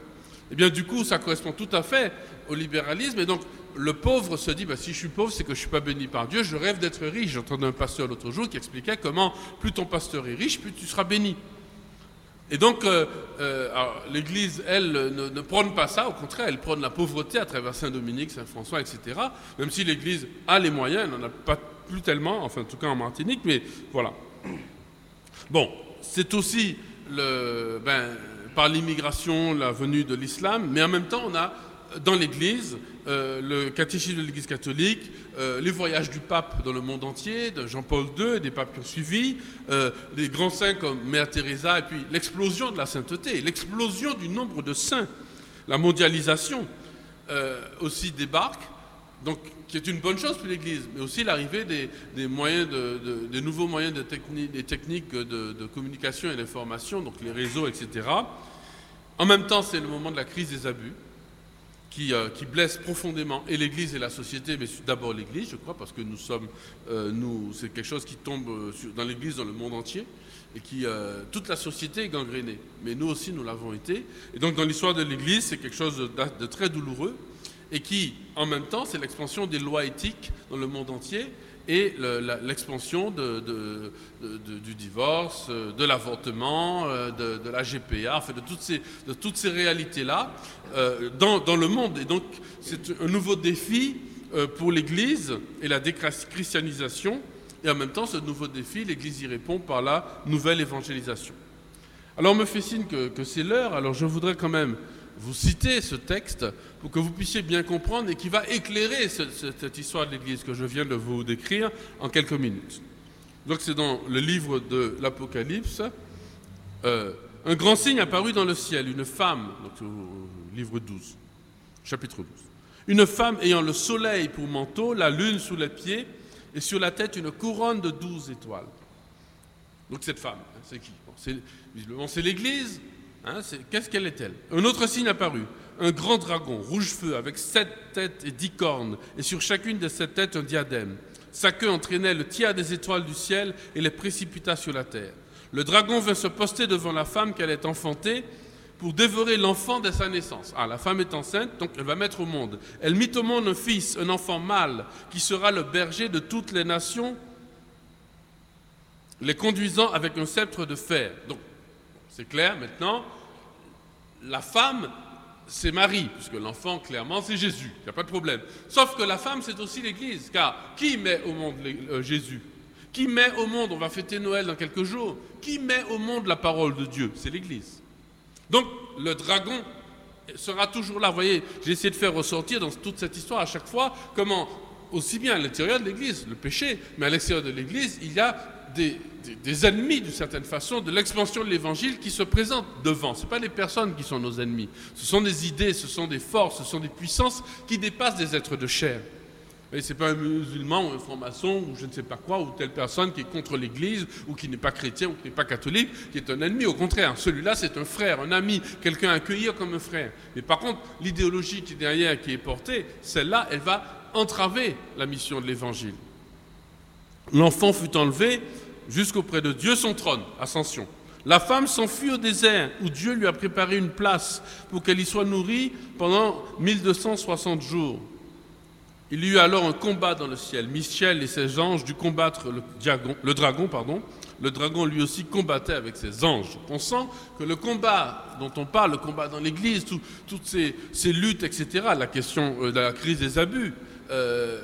eh bien, du coup, ça correspond tout à fait au libéralisme. Et donc, le pauvre se dit, bah, si je suis pauvre, c'est que je ne suis pas béni par Dieu, je rêve d'être riche. J'entendais un pasteur l'autre jour qui expliquait comment plus ton pasteur est riche, plus tu seras béni. Et donc, euh, euh, l'Église, elle, ne, prône pas ça, au contraire, elle prône la pauvreté à travers Saint-Dominique, Saint-François, etc. Même si l'Église a les moyens, elle n'en a pas plus tellement, enfin en tout cas en Martinique, mais voilà. Bon, c'est aussi le, ben, par l'immigration, la venue de l'islam, mais en même temps, on a dans l'Église euh, le catéchisme de l'Église catholique, euh, les voyages du pape dans le monde entier, de Jean-Paul II et des papes qui ont suivi, euh, les grands saints comme Mère Teresa, et puis l'explosion de la sainteté, l'explosion du nombre de saints, la mondialisation aussi débarque, donc qui est une bonne chose pour l'Église, mais aussi l'arrivée des, moyens de, nouveaux moyens de des techniques de, communication et d'information, donc les réseaux, etc. En même temps, c'est le moment de la crise des abus, qui, euh, blesse profondément et l'Église et la société, mais d'abord l'Église, je crois, parce que nous sommes, euh, nous, c'est quelque chose qui tombe euh, dans l'Église dans le monde entier, et qui toute la société est gangrénée, mais nous aussi nous l'avons été. Et donc dans l'histoire de l'Église, c'est quelque chose de très douloureux et qui, en même temps, c'est l'expansion des lois éthiques dans le monde entier et l'expansion du divorce, euh, de l'avortement, euh, de, la GPA, enfin de toutes ces, réalités-là euh, dans, le monde. Et donc c'est un nouveau défi pour l'Église et la déchristianisation. Et en même temps, ce nouveau défi, l'Église y répond par la nouvelle évangélisation. Alors on me fait signe que c'est l'heure, alors je voudrais quand même vous citer ce texte pour que vous puissiez bien comprendre et qui va éclairer cette histoire de l'Église que je viens de vous décrire en quelques minutes. Donc c'est dans le livre de l'Apocalypse. Euh, un grand signe apparut dans le ciel, une femme, donc au livre 12, chapitre 12. Une femme ayant le soleil pour manteau, la lune sous les pieds, et sur la tête une couronne de douze étoiles. Donc cette femme, hein, c'est qui? Visiblement c'est l'Église, Hein, qu'est-ce qu'elle est-elle? Un autre signe apparut, un grand dragon, rouge-feu, avec sept têtes et dix cornes, et sur chacune de ces têtes un diadème. Sa queue entraînait le tiers des étoiles du ciel et les précipita sur la terre. Le dragon vint se poster devant la femme qu'elle est enfantée pour dévorer l'enfant dès sa naissance. Ah, la femme est enceinte, donc elle va mettre au monde. Elle mit au monde un fils, un enfant mâle, qui sera le berger de toutes les nations, les conduisant avec un sceptre de fer. C'est clair maintenant. La femme, c'est Marie, puisque l'enfant, clairement, c'est Jésus. Il n'y a pas de problème. Sauf que la femme, c'est aussi l'Église. Car qui met au monde euh, Jésus? Qui met au monde, on va fêter Noël dans quelques jours, qui met au monde la parole de Dieu? C'est l'Église. Donc, le dragon sera toujours là. Vous voyez, j'ai essayé de faire ressortir dans toute cette histoire à chaque fois comment, aussi bien à l'intérieur de l'Église, le péché, mais à l'extérieur de l'Église, il y a des, ennemis, d'une certaine façon, de l'expansion de l'Évangile qui se présentent devant. Ce pas les personnes qui sont nos ennemis. Ce sont des idées, ce sont des forces, ce sont des puissances qui dépassent des êtres de chair. Et c'est pas un musulman ou un franc-maçon ou je ne sais pas quoi, ou telle personne qui est contre l'Église ou qui n'est pas chrétien ou qui n'est pas catholique, qui est un ennemi. Au contraire, celui-là, c'est un frère, un ami, quelqu'un à accueillir comme un frère. Mais par contre, l'idéologie qui est derrière, qui est portée, celle-là, elle va entraver la mission de l'Évangile. L'enfant fut enlevé jusqu'auprès de Dieu son trône, ascension. La femme s'enfuit au désert où Dieu lui a préparé une place pour qu'elle y soit nourrie pendant 1260 jours. Il y eut alors un combat dans le ciel. Michel et ses anges dut combattre le, dragon. Pardon. Le dragon lui aussi combattait avec ses anges. On sent que le combat dont on parle, le combat dans l'Église, toutes ces, luttes, etc., la question euh, de la crise des abus, euh,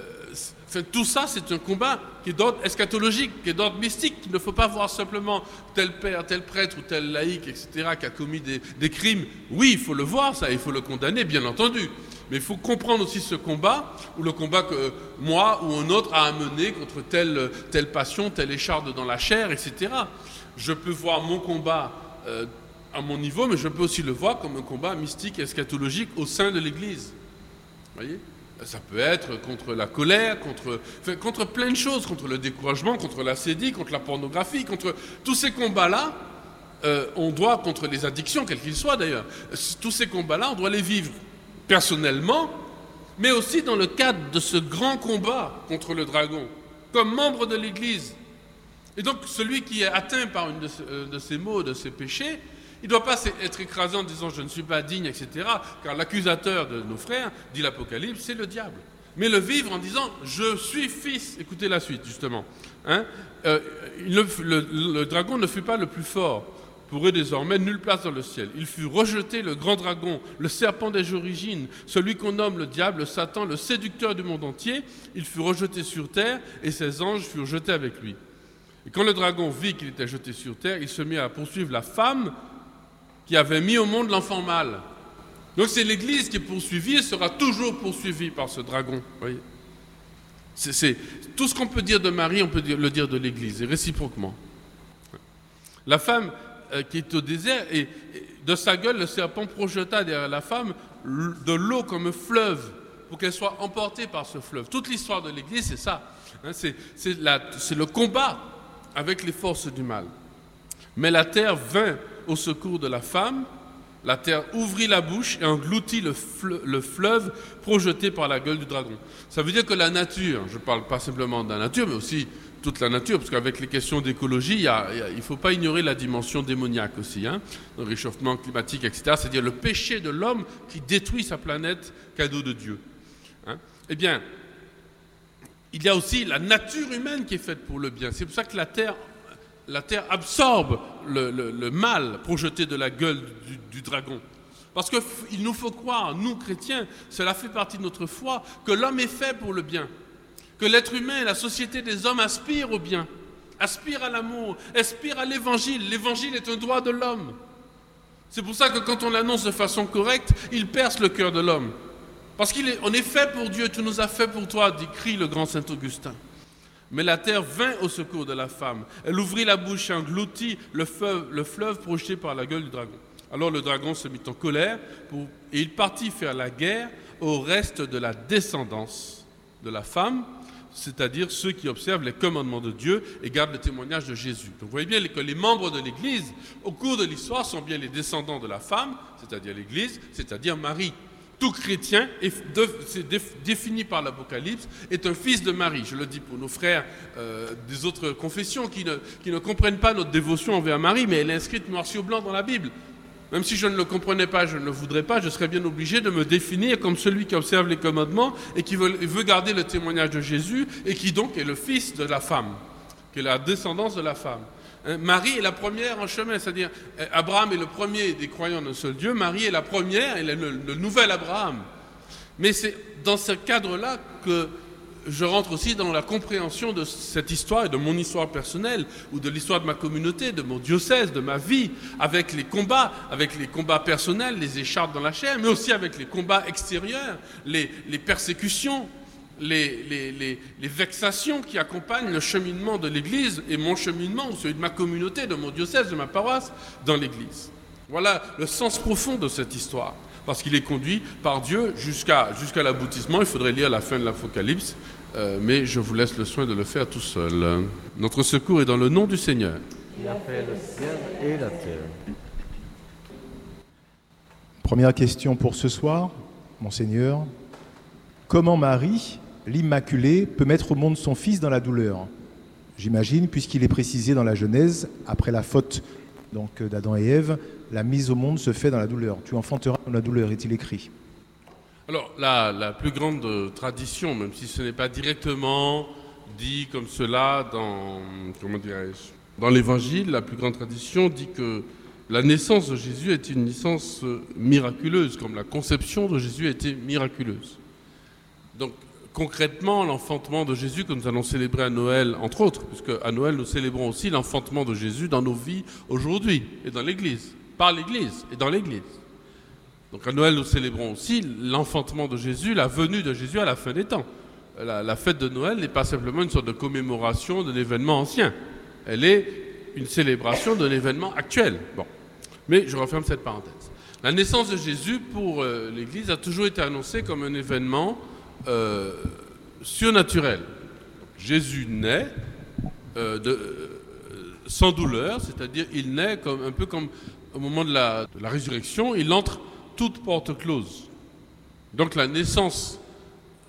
tout ça, c'est un combat qui est d'ordre eschatologique, qui est d'ordre mystique. Il ne faut pas voir simplement tel père, tel prêtre ou tel laïc, etc., qui a commis des, crimes. Oui, il faut le voir, ça, il faut le condamner, bien entendu. Mais il faut comprendre aussi ce combat, ou le combat que moi ou un autre a amené contre telle, telle passion, telle écharde dans la chair, etc. Je peux voir mon combat euh, à mon niveau, mais je peux aussi le voir comme un combat mystique eschatologique au sein de l'Église. voyez? Ça peut être contre la colère, contre, contre plein de choses, contre le découragement, contre la sédie, contre la pornographie, contre tous ces combats-là. Euh, on doit, contre les addictions, quels qu'ils soient d'ailleurs, tous ces combats-là, on doit les vivre personnellement, mais aussi dans le cadre de ce grand combat contre le dragon, comme membre de l'Église. Et donc celui qui est atteint par une de, euh, ces maux, de ces péchés, il ne doit pas être écrasé en disant je ne suis pas digne, etc. Car l'accusateur de nos frères, dit l'Apocalypse, c'est le diable. Mais le vivre en disant je suis fils. Écoutez la suite justement. Hein. Euh, le, dragon ne fut pas le plus fort. Pour désormais, nulle place dans le ciel. Il fut rejeté le grand dragon, le serpent des origines, celui qu'on nomme le diable, Satan, le séducteur du monde entier. Il fut rejeté sur terre et ses anges furent jetés avec lui. Et quand le dragon vit qu'il était jeté sur terre, il se mit à poursuivre la femme qui avait mis au monde l'enfant mâle. Donc c'est l'Église qui est poursuivie et sera toujours poursuivie par ce dragon. C'est tout ce qu'on peut dire de Marie, on peut le dire de l'Église, et réciproquement. La femme euh, qui est au désert, et, de sa gueule, le serpent projeta derrière la femme de l'eau comme fleuve, pour qu'elle soit emportée par ce fleuve. Toute l'histoire de l'Église, c'est ça. Hein, c'est le combat avec les forces du mal. Mais la terre vint au secours de la femme, la terre ouvrit la bouche et engloutit le, fleuve projeté par la gueule du dragon. Ça veut dire que la nature, je ne parle pas simplement de la nature, mais aussi toute la nature, parce qu'avec les questions d'écologie, il ne faut pas ignorer la dimension démoniaque aussi, hein, le réchauffement climatique, etc. C'est-à-dire le péché de l'homme qui détruit sa planète, cadeau de Dieu. Hein. Eh bien, il y a aussi la nature humaine qui est faite pour le bien. C'est pour ça que la terre la terre absorbe le, mal projeté de la gueule du, dragon. Parce qu'il nous faut croire, nous chrétiens, cela fait partie de notre foi, que l'homme est fait pour le bien, que l'être humain, la société des hommes aspire au bien, aspire à l'amour, aspire à l'évangile. L'évangile est un droit de l'homme. C'est pour ça que quand on l'annonce de façon correcte, il perce le cœur de l'homme. Parce qu'on est, est fait pour Dieu, tu nous as fait pour toi, dit crie le grand Saint Augustin. Mais la terre vint au secours de la femme. Elle ouvrit la bouche et engloutit le fleuve, le fleuve projeté par la gueule du dragon. Alors le dragon se mit en colère et il partit faire la guerre au reste de la descendance de la femme, c'est-à-dire ceux qui observent les commandements de Dieu et gardent le témoignage de Jésus. Donc vous voyez bien que les membres de l'Église, au cours de l'histoire, sont bien les descendants de la femme, c'est-à-dire l'Église, c'est-à-dire Marie tout chrétien, c'est défini par l'Apocalypse, est un fils de Marie. Je le dis pour nos frères euh, des autres confessions qui ne, comprennent pas notre dévotion envers Marie, mais elle est inscrite noir sur blanc dans la Bible. Même si je ne le comprenais pas, je ne le voudrais pas, je serais bien obligé de me définir comme celui qui observe les commandements et qui veut garder le témoignage de Jésus et qui donc est le fils de la femme, qui est la descendance de la femme. Hein, Marie est la première en chemin, c'est-à-dire euh, Abraham est le premier des croyants d'un seul Dieu, Marie est la première, elle est le, nouvel Abraham. Mais c'est dans ce cadre-là que je rentre aussi dans la compréhension de cette histoire et de mon histoire personnelle ou de l'histoire de ma communauté, de mon diocèse, de ma vie, avec les combats, avec les combats personnels, les écharpes dans la chair, mais aussi avec les combats extérieurs, les persécutions, les, vexations qui accompagnent le cheminement de l'Église et mon cheminement, ou celui de ma communauté, de mon diocèse, de ma paroisse, dans l'Église. Voilà le sens profond de cette histoire. parce qu'il est conduit par Dieu jusqu'à jusqu'à l'aboutissement. Il faudrait lire la fin de l'Apocalypse, euh, mais je vous laisse le soin de le faire tout seul. Notre secours est dans le nom du Seigneur. Il a fait le ciel et la terre. Première question pour ce soir, Monseigneur. Comment Marie, l'Immaculée, peut mettre au monde son fils dans la douleur J'imagine, puisqu'il est précisé dans la Genèse, après la faute donc d'Adam et Ève, la mise au monde se fait dans la douleur. Tu enfanteras dans la douleur, est-il écrit Alors, la, la, plus grande tradition, même si ce n'est pas directement dit comme cela dans, comment dans l'Évangile, la plus grande tradition dit que la naissance de Jésus est une naissance miraculeuse, comme la conception de Jésus a été miraculeuse. Donc, concrètement, l'enfantement de Jésus que nous allons célébrer à Noël, entre autres, puisque à Noël, nous célébrons aussi l'enfantement de Jésus dans nos vies aujourd'hui et dans l'Église par l'Église et dans l'Église. Donc à Noël, nous célébrons aussi l'enfantement de Jésus, la venue de Jésus à la fin des temps. La, fête de Noël n'est pas simplement une sorte de commémoration d'un événement ancien. Elle est une célébration d'un événement actuel. Bon. Mais je referme cette parenthèse. La naissance de Jésus pour euh, l'Église a toujours été annoncée comme un événement euh, surnaturel. Jésus naît euh, de, sans douleur, c'est-à-dire il naît un peu comme au moment de la, résurrection, il entre toute porte close. Donc la naissance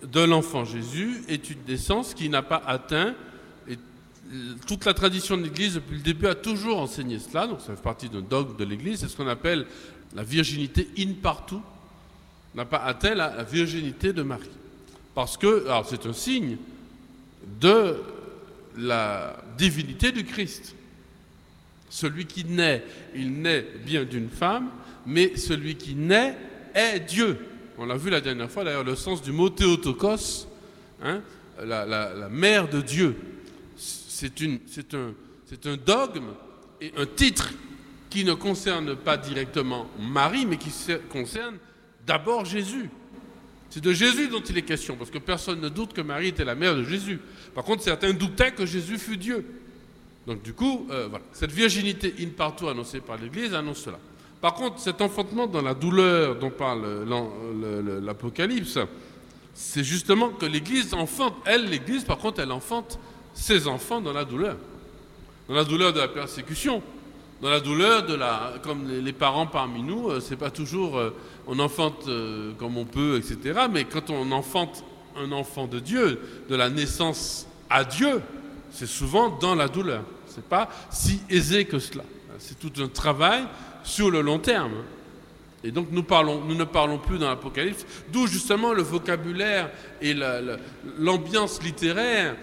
de l'enfant Jésus est une naissance qui n'a pas atteint, et toute la tradition de l'Église depuis le début a toujours enseigné cela, donc ça fait partie d'un dogme de l'Église, c'est ce qu'on appelle la virginité in partout, n'a pas atteint la virginité de Marie. Parce que, c'est un signe de la divinité du Christ. Celui qui naît, il naît bien d'une femme, mais celui qui naît est Dieu. On l'a vu la dernière fois, d'ailleurs, le sens du mot Théotokos, hein, la, mère de Dieu. C'est un dogme et un titre qui ne concerne pas directement Marie, mais qui concerne d'abord Jésus. C'est de Jésus dont il est question, parce que personne ne doute que Marie était la mère de Jésus. Par contre, certains doutaient que Jésus fût Dieu. Donc du coup, euh, cette virginité in partout annoncée par l'Église annonce cela. Par contre, cet enfantement dans la douleur dont parle l'Apocalypse, c'est justement que l'Église enfante, elle, l'Église, par contre, elle enfante ses enfants dans la douleur. Dans la douleur de la persécution, dans la douleur de la... Comme les parents parmi nous, euh, c'est pas toujours... Euh, on enfante euh, comme on peut, etc. Mais quand on enfante un enfant de Dieu, de la naissance à Dieu, c'est souvent dans la douleur n'est pas si aisé que cela. C'est tout un travail sur le long terme. Et donc nous, parlons, nous ne parlons plus dans l'Apocalypse, d'où justement le vocabulaire et l'ambiance littéraire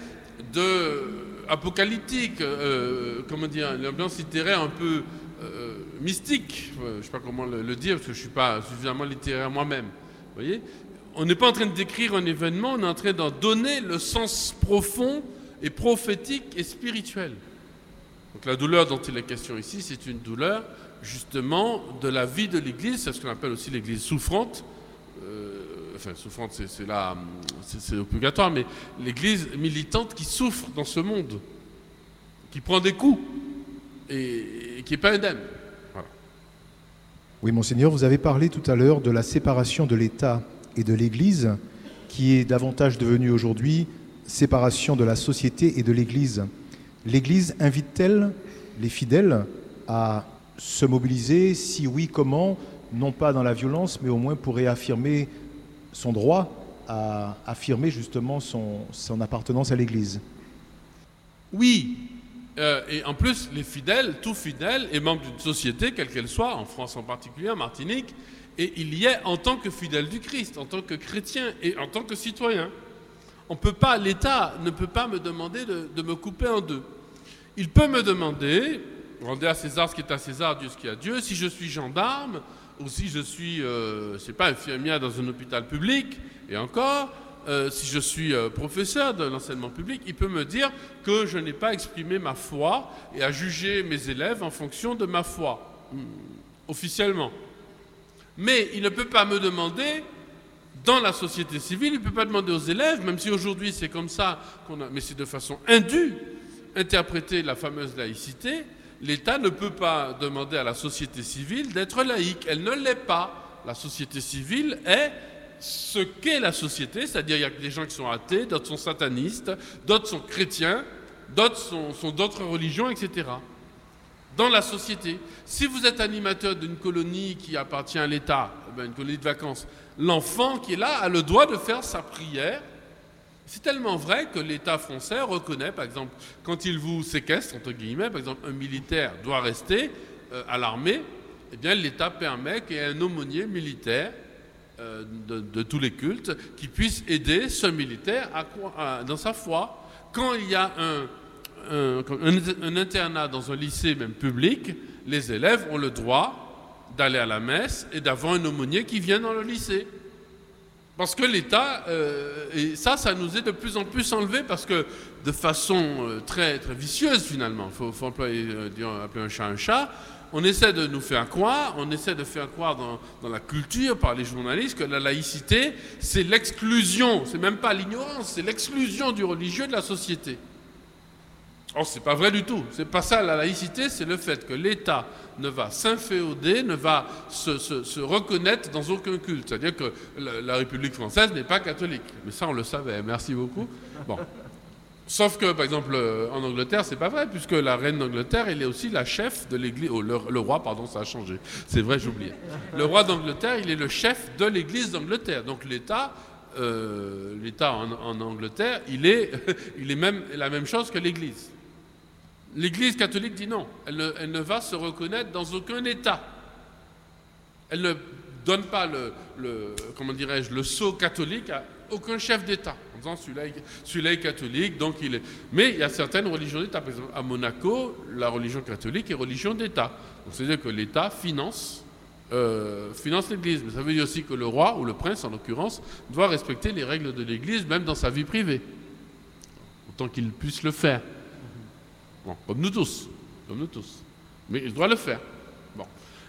de apocalyptique, euh, comment dire, l'ambiance littéraire un peu euh, mystique, je ne sais pas comment le, dire parce que je ne suis pas suffisamment littéraire moi-même. voyez On n'est pas en train de décrire un événement, on est en train d'en donner le sens profond et prophétique et spirituel. Donc la douleur dont il est question ici, c'est une douleur justement de la vie de l'Église, c'est ce qu'on appelle aussi l'Église souffrante. Euh, enfin, souffrante, c'est là, c'est obligatoire, mais l'Église militante qui souffre dans ce monde, qui prend des coups et, qui n'est pas indemne. Oui, monseigneur, vous avez parlé tout à l'heure de la séparation de l'État et de l'Église, qui est davantage devenue aujourd'hui séparation de la société et de l'Église. L'Église invite-t-elle les fidèles à se mobiliser? Si oui, comment? Non pas dans la violence, mais au moins pour réaffirmer son droit à affirmer justement son, appartenance à l'Église. Oui, euh, et en plus, les fidèles, tout fidèle, est membre d'une société, quelle qu'elle soit, en France en particulier, en Martinique, et il y est en tant que fidèle du Christ, en tant que chrétien et en tant que citoyen. On peut pas, l'État ne peut pas me demander de, de me couper en deux. Il peut me demander, rendez à César ce qui est à César, Dieu ce qui est à Dieu, si je suis gendarme ou si je suis, euh, je sais pas, infirmière dans un hôpital public, et encore, euh, si je suis euh, professeur de l'enseignement public, il peut me dire que je n'ai pas exprimé ma foi et à juger mes élèves en fonction de ma foi, hmm, officiellement. Mais il ne peut pas me demander, dans la société civile, il ne peut pas demander aux élèves, même si aujourd'hui c'est comme ça, qu'on a, mais c'est de façon indue, interpréter la fameuse laïcité, l'État ne peut pas demander à la société civile d'être laïque. Elle ne l'est pas la société civile est ce qu'est la société, c'est-à-dire il y a des gens qui sont athées, d'autres sont satanistes, d'autres sont chrétiens, d'autres sont, d'autres religions, etc. Dans la société. Si vous êtes animateur d'une colonie qui appartient à l'État, eh ben, une colonie de vacances, l'enfant qui est là a le droit de faire sa prière. C'est tellement vrai que l'État français reconnaît, par exemple, quand il vous séquestre, entre guillemets, par exemple, un militaire doit rester euh, à l'armée, eh bien, l'État permet qu'il y ait un aumônier militaire euh, de, tous les cultes qui puisse aider ce militaire dans sa foi. Quand il y a un, un, internat dans un lycée, même public, les élèves ont le droit d'aller à la messe et d'avoir un aumônier qui vient dans le lycée. Parce que l'État, euh, et ça, ça nous est de plus en plus enlevé parce que de façon euh, très, vicieuse finalement, il faut, employer, appeler un chat un chat, on essaie de nous faire croire, on essaie de faire croire dans, la culture par les journalistes que la laïcité, c'est l'exclusion, c'est même pas l'ignorance, c'est l'exclusion du religieux de la société. Or, c'est pas vrai du tout. C'est pas ça la laïcité, c'est le fait que l'État ne va s'inféoder, ne va se, reconnaître dans aucun culte. C'est-à-dire que la, République française n'est pas catholique. Mais ça, on le savait. Merci beaucoup. Bon. Sauf que, par exemple, euh, en Angleterre, c'est pas vrai, puisque la reine d'Angleterre, elle est aussi la chef de l'église. Oh, le, roi, pardon, ça a changé. C'est vrai, j'oubliais. Le roi d'Angleterre, il est le chef de l'église d'Angleterre. Donc l'État, euh, l'État en, Angleterre, il est, *laughs* il est même la même chose que l'église. L'église catholique dit non. Elle ne, elle ne, va se reconnaître dans aucun État. Elle ne donne pas le, comment dirais-je, le sceau catholique à aucun chef d'État celui-là est, catholique, donc il est. Mais il y a certaines religions d'État. Par exemple, à Monaco, la religion catholique est religion d'État. c'est-à-dire que l'État finance, euh, finance l'Église. Mais ça veut dire aussi que le roi, ou le prince en l'occurrence, doit respecter les règles de l'Église, même dans sa vie privée. Autant qu'il puisse le faire. Bon, comme nous tous. Comme nous tous. Mais il doit le faire. Bon.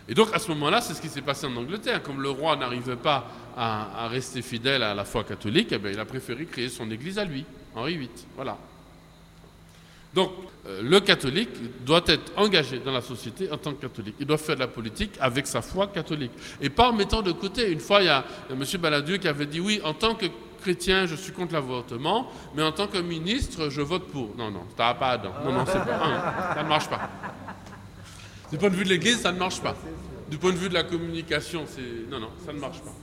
Et donc à ce moment-là, c'est ce qui s'est passé en Angleterre. Comme le roi n'arrivait pas à, rester fidèle à la foi catholique, eh bien, il a préféré créer son église à lui, Henri VIII. Voilà. Donc, euh, le catholique doit être engagé dans la société en tant que catholique. Il doit faire de la politique avec sa foi catholique. Et pas en mettant de côté. Une fois, il y a, M. Baladieu qui avait dit oui, en tant que chrétien, je suis contre l'avortement, mais en tant que ministre, je vote pour. Non, non, ça pas Adam. Non, non, pas. ça ne marche pas. Du point de vue de l'Église, ça ne marche pas. Du point de vue de la communication, c'est. Non, non, ça ne marche pas.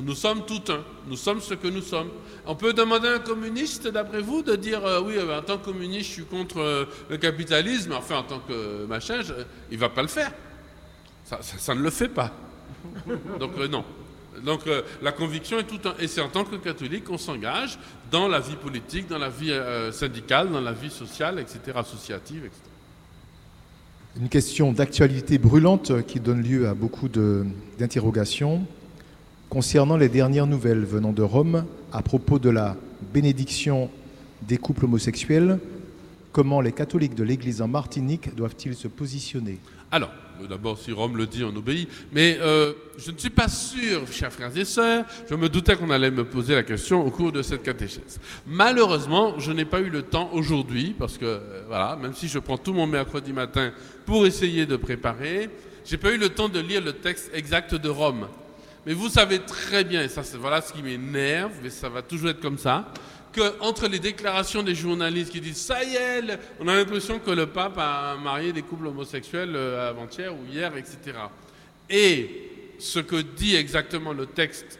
Nous sommes tout un. Nous sommes ce que nous sommes. On peut demander à un communiste, d'après vous, de dire euh, oui, euh, en tant que communiste, je suis contre euh, le capitalisme. Enfin, en tant que machin, il ne va pas le faire. Ça, ne le fait pas. Donc, non. Donc, la conviction est tout un. Et c'est en tant que catholique qu'on s'engage dans la vie politique, dans la vie syndicale, dans la vie sociale, etc., associative, etc. Une question d'actualité brûlante qui donne lieu à beaucoup d'interrogations. Concernant les dernières nouvelles venant de Rome à propos de la bénédiction des couples homosexuels, comment les catholiques de l'Église en Martinique doivent-ils se positionner? Alors, d'abord, si Rome le dit, on obéit. Mais euh, je ne suis pas sûr, chers frères et sœurs, je me doutais qu'on allait me poser la question au cours de cette catéchèse. Malheureusement, je n'ai pas eu le temps aujourd'hui, parce que, euh, voilà, même si je prends tout mon mercredi matin pour essayer de préparer, j'ai pas eu le temps de lire le texte exact de Rome. Mais vous savez très bien, et ça, voilà ce qui m'énerve, mais ça va toujours être comme ça, que entre les déclarations des journalistes qui disent ça y est, on a l'impression que le pape a marié des couples homosexuels euh, avant-hier ou hier, etc. Et ce que dit exactement le texte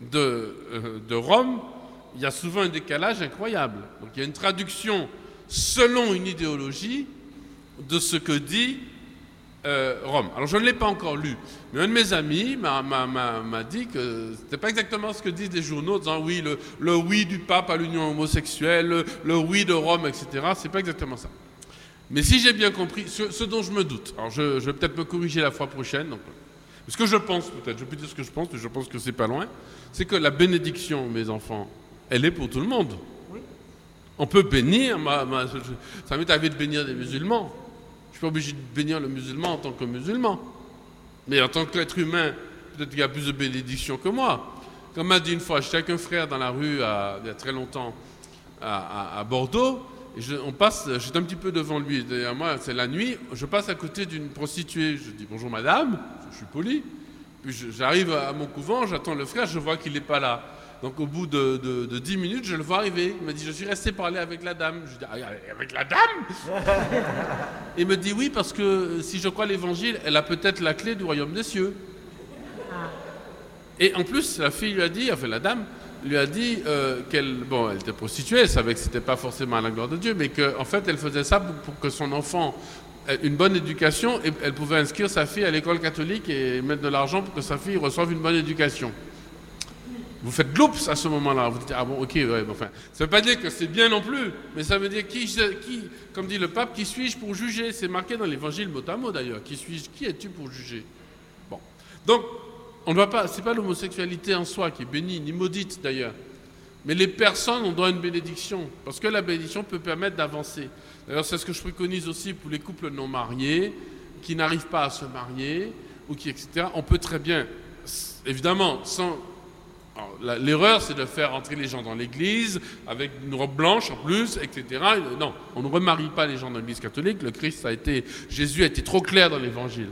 de, euh, de Rome, il y a souvent un décalage incroyable. Donc il y a une traduction selon une idéologie de ce que dit euh, Rome. Alors je ne l'ai pas encore lu, mais un de mes amis m'a dit que ce n'était pas exactement ce que disent les journaux, disant oui, le, oui du pape à l'union homosexuelle, le, oui de Rome, etc. C'est pas exactement ça. Mais si j'ai bien compris, ce, dont je me doute, alors je, vais peut-être me corriger la fois prochaine, donc, ce que je pense peut-être, je peux dire ce que je pense, mais je pense que c'est pas loin, c'est que la bénédiction, mes enfants, elle est pour tout le monde. On peut bénir, ça m'est arrivé de bénir des musulmans pas obligé de bénir le musulman en tant que musulman. Mais en tant qu'être humain, peut-être qu'il y a plus de bénédictions que moi. Comme m'a dit une fois, j'étais avec un frère dans la rue il y a très longtemps à, Bordeaux, et on passe, j'étais un petit peu devant lui, derrière moi, c'est la nuit, je passe à côté d'une prostituée, je dis bonjour madame, je suis poli, Puis je- j'arrive à mon couvent, j'attends le frère, je vois qu'il n'est pas là. Donc au bout de, de- de 10 minutes, je le vois arriver. Il me dit, je suis resté parler avec la dame. Je dis, Ah, avec la dame? *laughs* Il me dit, oui, parce que euh, si je crois l'évangile, elle a peut-être la clé du royaume des cieux. Et en plus, la fille lui a dit, enfin la dame, lui a dit euh, qu'elle, bon, elle était prostituée, elle savait que c'était pas forcément à la gloire de Dieu, mais qu'en en fait, elle faisait ça pour, pour que son enfant ait une bonne éducation et elle pouvait inscrire sa fille à l'école catholique et mettre de l'argent pour que sa fille reçoive une bonne éducation. Vous faites gloops à ce moment-là. Vous dites, ah bon, ok, ouais, enfin. Ça ne veut pas dire que c'est bien non plus, mais ça veut dire qui, comme dit le pape, qui suis-je pour juger? C'est marqué dans l'évangile mot à mot d'ailleurs. Qui suis-je? Qui es-tu pour juger? Bon. Donc, on ne va pas, c'est pas l'homosexualité en soi qui est bénie, ni maudite d'ailleurs. Mais les personnes ont droit à une bénédiction, parce que la bénédiction peut permettre d'avancer. D'ailleurs, c'est ce que je préconise aussi pour les couples non mariés, qui n'arrivent pas à se marier, ou qui, etc. On peut très bien, évidemment, sans. L'erreur, c'est de faire entrer les gens dans l'église avec une robe blanche en plus, etc. Et, Non, on ne remarie pas les gens dans l'église catholique. Le Christ a été, Jésus a été trop clair dans l'évangile.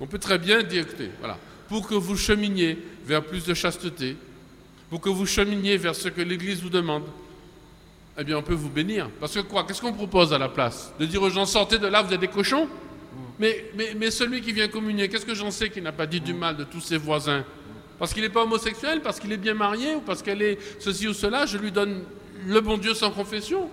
On peut très bien dire, écoutez, voilà, pour que vous cheminiez vers plus de chasteté, pour que vous cheminiez vers ce que l'Église vous demande, eh bien, on peut vous bénir. Parce que quoi? Qu'est-ce qu'on propose à la place? De dire aux gens, sortez de là, vous êtes des cochons? Mais, mais, mais celui qui vient communier, qu'est-ce que j'en sais qui n'a pas dit du mal de tous ses voisins? Parce qu'il n'est pas homosexuel Parce qu'il est bien marié Ou parce qu'elle est ceci ou cela Je lui donne le bon Dieu sans confession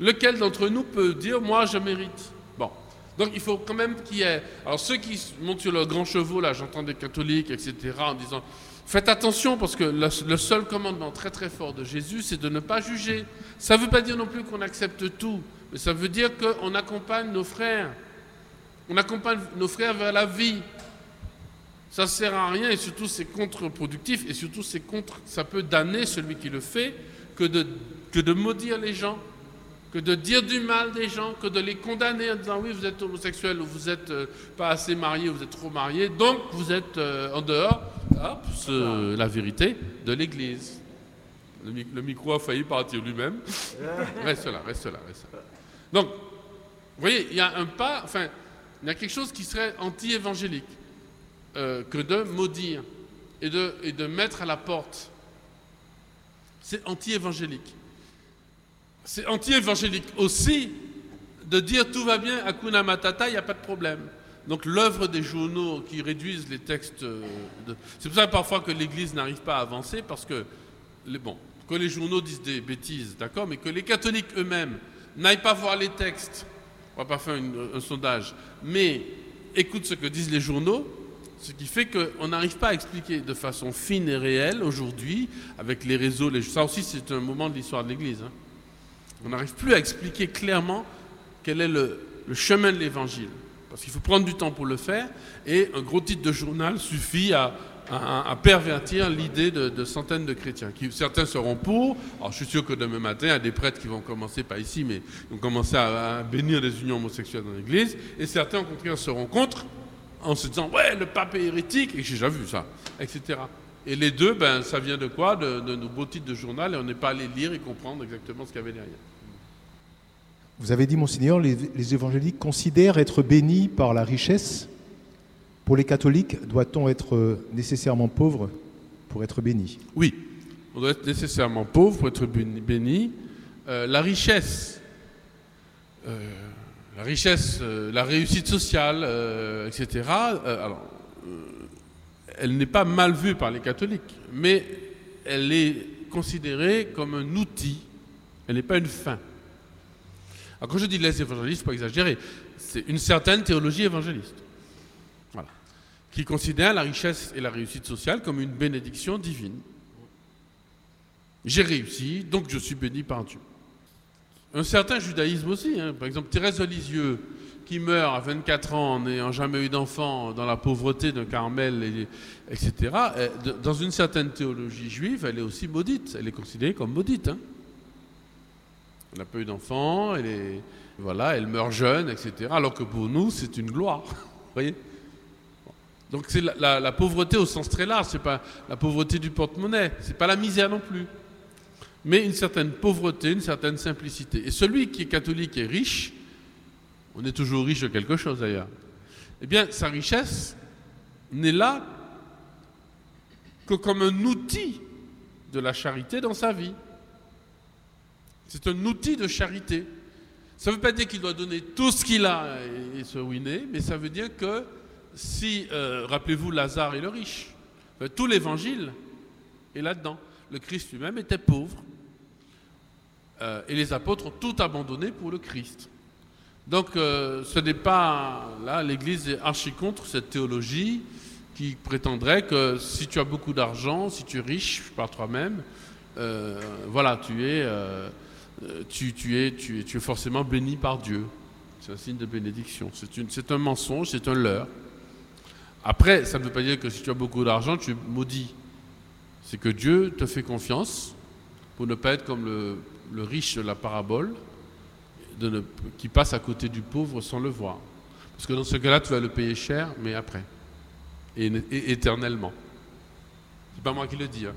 Lequel d'entre nous peut dire, moi, je mérite? Bon. Donc il faut quand même qu'il y ait. Alors ceux qui montent sur le grand chevaux, là, j'entends des catholiques, etc., en disant faites attention parce que le seul commandement très très fort de Jésus, c'est de ne pas juger. Ça ne veut pas dire non plus qu'on accepte tout, mais ça veut dire qu'on accompagne nos frères. On accompagne nos frères vers la vie. Ça ne sert à rien et surtout c'est contre-productif et surtout c'est contre, ça peut damner celui qui le fait que de, que de maudire les gens que de dire du mal des gens, que de les condamner en disant oui, vous êtes homosexuel ou vous n'êtes pas assez marié, vous êtes trop marié, donc vous êtes euh, en dehors. Hop, la vérité de l'Église. Le, le micro a failli partir lui-même. *laughs* reste là, reste là, reste là. Donc, vous voyez, il y a un pas, enfin, il y a quelque chose qui serait anti-évangélique euh, que de maudire et de, et de mettre à la porte. C'est anti-évangélique. C'est anti-évangélique aussi de dire tout va bien, Hakuna Matata, il n'y a pas de problème. Donc l'œuvre des journaux qui réduisent les textes... euh, C'est pour ça parfois que l'Église n'arrive pas à avancer, parce que, les, bon, que les journaux disent des bêtises, d'accord, mais que les catholiques eux-mêmes n'aillent pas voir les textes, on va pas faire un sondage, mais écoutent ce que disent les journaux, ce qui fait qu'on n'arrive pas à expliquer de façon fine et réelle aujourd'hui, avec les réseaux, les... ça aussi c'est un moment de l'histoire de l'Église. hein. On n'arrive plus à expliquer clairement quel est le, chemin de l'évangile. Parce qu'il faut prendre du temps pour le faire, et un gros titre de journal suffit à, pervertir l'idée de, centaines de chrétiens. Certains seront pour. Alors je suis sûr que demain matin, il y a des prêtres qui vont commencer, pas ici, mais qui vont commencer à, à bénir les unions homosexuelles dans l'Église, et certains au contraire seront contre, en se disant ouais, le pape est hérétique, et j'ai déjà vu ça, etc. Et les deux, ben, ça vient de quoi? De, de nos beaux titres de journal, et on n'est pas allé lire et comprendre exactement ce qu'il y avait derrière. Vous avez dit, Monseigneur, les, les évangéliques considèrent être bénis par la richesse. Pour les catholiques, doit-on être euh, nécessairement pauvre pour être béni? Oui, on doit être nécessairement pauvre pour être béni. béni. Euh, la richesse, euh, la richesse, euh, la réussite sociale, euh, etc. euh, elle n'est pas mal vue par les catholiques, mais elle est considérée comme un outil. Elle n'est pas une fin. Alors quand je dis les évangélistes, faut pas exagérer, c'est une certaine théologie évangéliste. Qui considère la richesse et la réussite sociale comme une bénédiction divine. J'ai réussi, donc je suis béni par Dieu. Un certain judaïsme aussi, hein. par exemple Thérèse de qui meurt à 24 ans n'ayant jamais eu d'enfant, dans la pauvreté d'un Carmel, et- etc., euh, dans une certaine théologie juive, elle est aussi maudite, elle est considérée comme maudite. hein. Elle n'a pas eu d'enfant, elle voilà, elle meurt jeune, etc., alors que pour nous, c'est une gloire. *laughs* Vous voyez donc c'est la, la- la pauvreté au sens très large, c'est pas la pauvreté du porte-monnaie, c'est pas la misère non plus, mais une certaine pauvreté, une certaine simplicité. Et celui qui est catholique et riche, on est toujours riche de quelque chose d'ailleurs. Eh bien, sa richesse n'est là que comme un outil de la charité dans sa vie. C'est un outil de charité. Ça ne veut pas dire qu'il doit donner tout ce qu'il a et, se ruiner, mais ça veut dire que si, euh, rappelez-vous Lazare et le riche, tout l'évangile est là-dedans. Le Christ lui-même était pauvre euh, et les apôtres ont tout abandonné pour le Christ. Donc ce n'est pas, là l'Église est archi contre cette théologie qui prétendrait que si tu as beaucoup d'argent, si tu es riche par toi-même, voilà, tu es euh, tu, es, tu, es, tu es forcément béni par Dieu. C'est un signe de bénédiction. C'est un mensonge, c'est un leurre. Après, ça ne veut pas dire que si tu as beaucoup d'argent, tu es maudit. C'est que Dieu te fait confiance pour ne pas être comme le, riche de la parabole de qui passe à côté du pauvre sans le voir. Parce que dans ce cas-là, tu vas le payer cher, mais après. Et, et éternellement. C'est pas moi qui le dis. Hein.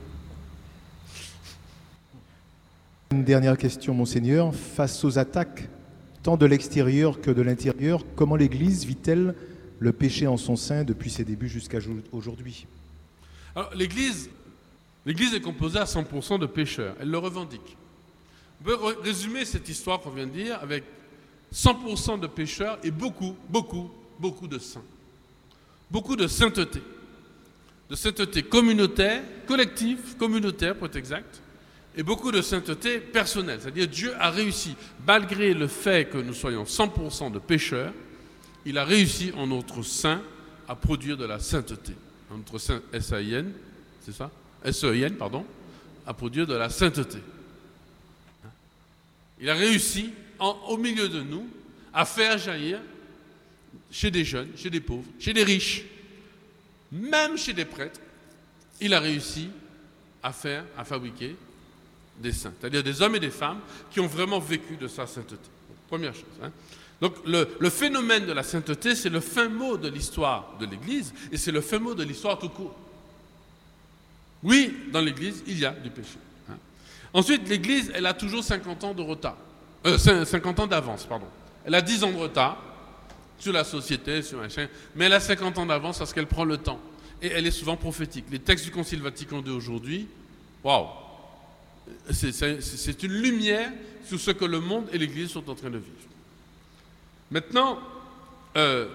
Une dernière question, monseigneur. Face aux attaques, tant de l'extérieur que de l'intérieur, comment l'Église vit-elle le péché en son sein depuis ses débuts jusqu'à aujourd'hui? l'Église, l'Église est composée à 100% de pécheurs. Elle le revendique. On peut résumer cette histoire qu'on vient de dire avec 100% de pécheurs et beaucoup, beaucoup, beaucoup de saints. Beaucoup de sainteté. De sainteté communautaire, collective, communautaire pour être exact, et beaucoup de sainteté personnelle. C'est-à-dire Dieu a réussi, malgré le fait que nous soyons 100% de pécheurs, il a réussi en notre sein à produire de la sainteté. Notre sein S-A-I-N, c'est ça? S-E-I-N, pardon, à produire de la sainteté. Il a réussi au milieu de nous à faire jaillir chez des jeunes, chez des pauvres, chez des riches, même chez des prêtres, il a réussi à faire, à fabriquer des saints, c'est-à-dire des hommes et des femmes qui ont vraiment vécu de sa sainteté. Première chose. Hein. Donc le, phénomène de la sainteté, c'est le fin mot de l'histoire de l'Église et c'est le fin mot de l'histoire tout court. Oui, dans l'Église, il y a du péché. Ensuite, l'Église, elle a toujours 50 ans de retard. 50 euh, ans d'avance, pardon. Elle a 10 ans de retard sur la société, sur machin, mais elle a 50 ans d'avance parce qu'elle prend le temps. Et elle est souvent prophétique. Les textes du Concile Vatican II aujourd'hui, waouh, c'est une lumière sur ce que le monde et l'Église sont en train de vivre. Maintenant, euh,